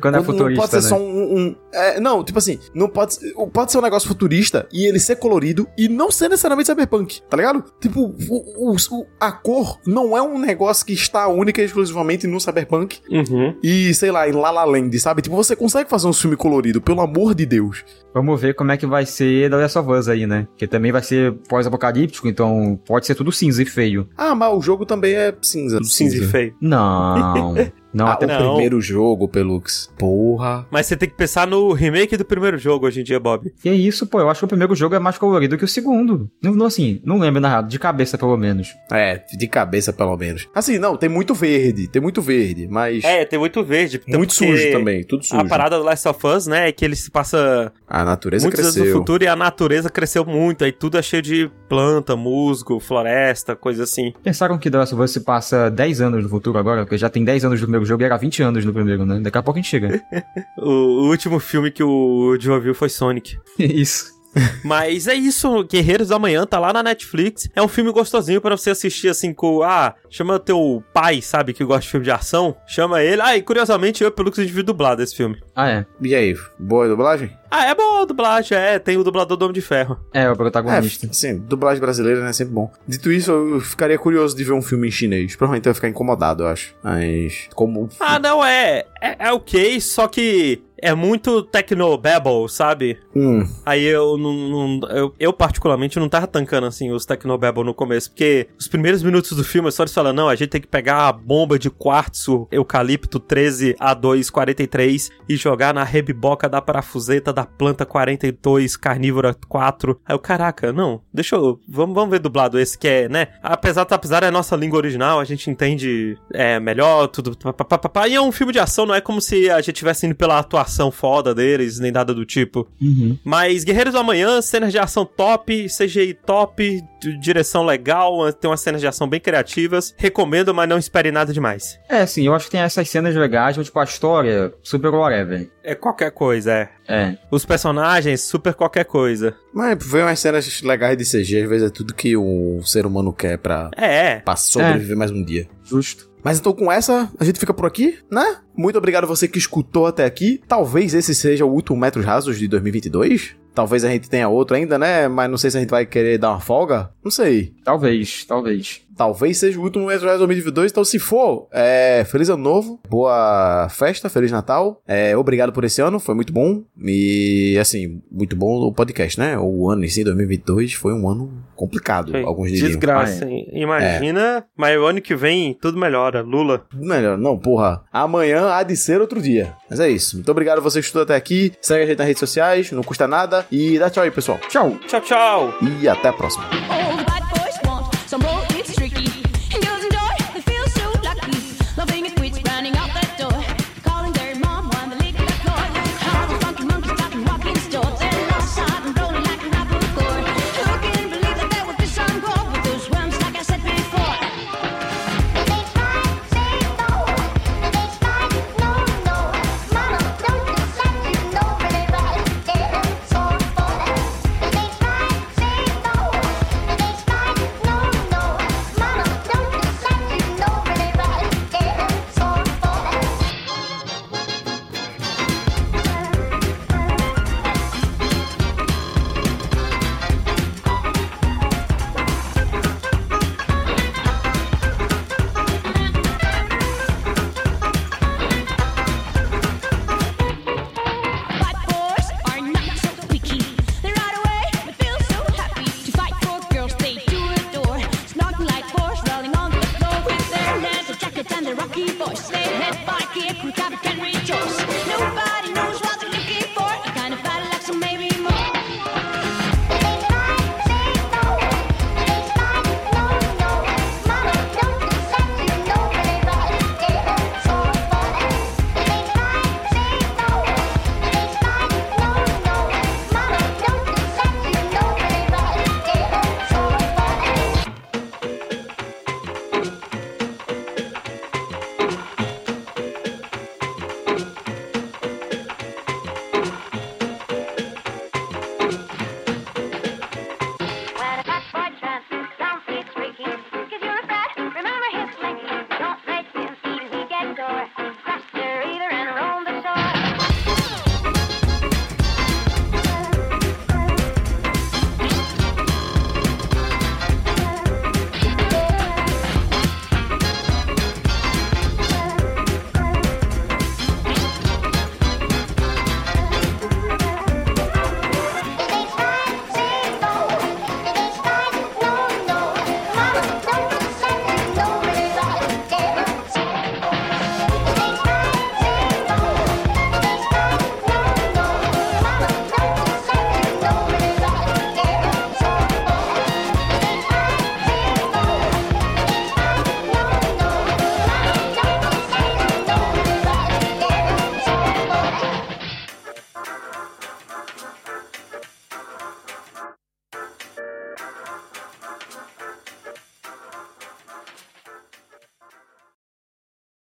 Quando é Quando futurista, não pode ser né? só um. um- é, não, tipo assim, não pode, ser- pode ser um negócio futurista e ele ser colorido e não ser necessariamente cyberpunk, tá ligado? Tipo, o, o- o- a cor não é um negócio que está única e exclusivamente no cyberpunk Uhum. e, sei lá, em La La Land, sabe? Tipo, você consegue fazer um filme colorido, pelo amor de Deus. Vamos ver como é que vai ser da Last of Us aí, né? Que também vai ser pós-apocalíptico, então pode ser tudo cinza e feio. Ah, mas o jogo também é cinza. Cinza e feio. Não. Não, Ah, até o não. primeiro jogo, Pelux. Porra. Mas você tem que pensar no remake do primeiro jogo hoje em dia, Bob. Que isso, pô. Eu acho que o primeiro jogo é mais colorido que o segundo. Não, não assim, não lembro na real, de cabeça pelo menos. É, de cabeça pelo menos. Assim, não, tem muito verde, tem muito verde, mas É, tem muito verde. muito sujo também, tudo sujo. A parada do Last of Us, né, é que ele se passa A natureza muitos anos cresceu. no futuro e a natureza cresceu muito. Aí tudo é cheio de planta, musgo, floresta, coisa assim. Pensaram que The Last of Us se passa 10 anos no futuro agora? Porque já tem 10 anos no primeiro jogo e era 20 anos no primeiro, né? Daqui a pouco a gente chega. O, o último filme que o John viu foi Sonic. isso. Mas é isso, Guerreiros da Manhã tá lá na Netflix. É um filme gostosinho pra você assistir assim com. Ah, chama teu pai, sabe, que gosta de filme de ação. Chama ele. Ah, e curiosamente eu e o Pelux a gente viu dublado esse filme. Ah, é. E aí, boa dublagem? Ah, é boa a dublagem, é. Tem o dublador do Homem de Ferro. É, o É, protagonista. sim, dublagem brasileira né, é sempre bom. Dito isso, eu ficaria curioso de ver um filme em chinês. Provavelmente eu ia ficar incomodado, eu acho. Mas, como... Ah, não, é. É, é ok, só que é muito technobabble, sabe? Hum, Aí eu não. eu, eu, particularmente, não tava tancando assim os Technobabble no começo, porque os primeiros minutos do filme é só eles falando: não, a gente tem que pegar a bomba de quartzo eucalipto 13A243 e jogar na rebiboca da parafuseta da planta 42 carnívora 4. Aí eu, caraca, não, deixa eu. Vamos, vamos ver dublado esse que é, né? Apesar, apesar é a nossa língua original, a gente entende é, melhor, tudo. pá, pá, pá. E é um filme de ação, não é como se a gente estivesse indo pela atuação foda deles, nem nada do tipo. Uhum. Mas Guerreiros do Amanhã, cenas de ação top, CGI top, direção legal, tem umas cenas de ação bem criativas. Recomendo, mas não espere nada demais. É, sim, eu acho que tem essas cenas legais, mas tipo, a história, super whatever. É qualquer coisa, é. É. Os personagens, super qualquer coisa. mas ver umas cenas legais de CG, às vezes é tudo que o ser humano quer pra, É, é. pra sobreviver mais um dia. Justo. Mas então com essa, a gente fica por aqui, né? Muito obrigado a você que escutou até aqui. Talvez esse seja o último Metros Rasos de 2022. Talvez a gente tenha outro ainda, né? Mas não sei se a gente vai querer dar uma folga. Não sei. Talvez, talvez. Talvez seja o último Rasos 2022. Então, se for, é... Feliz Ano Novo. Boa festa. Feliz Natal. É... Obrigado por esse ano. Foi muito bom. E, assim, muito bom o podcast, né? O ano em si, 2022, foi um ano complicado. Foi Alguns diriam. Desgraça, hein? Imagina, mas o ano que vem tudo melhora. Lula. Melhor, não, porra. Amanhã há de ser outro dia. Mas é isso. Muito obrigado a você que estudou até aqui. Segue a gente nas redes sociais, não custa nada. E dá tchau aí, pessoal. Tchau! Tchau, tchau. E até a próxima. left we the Africa can rejoice.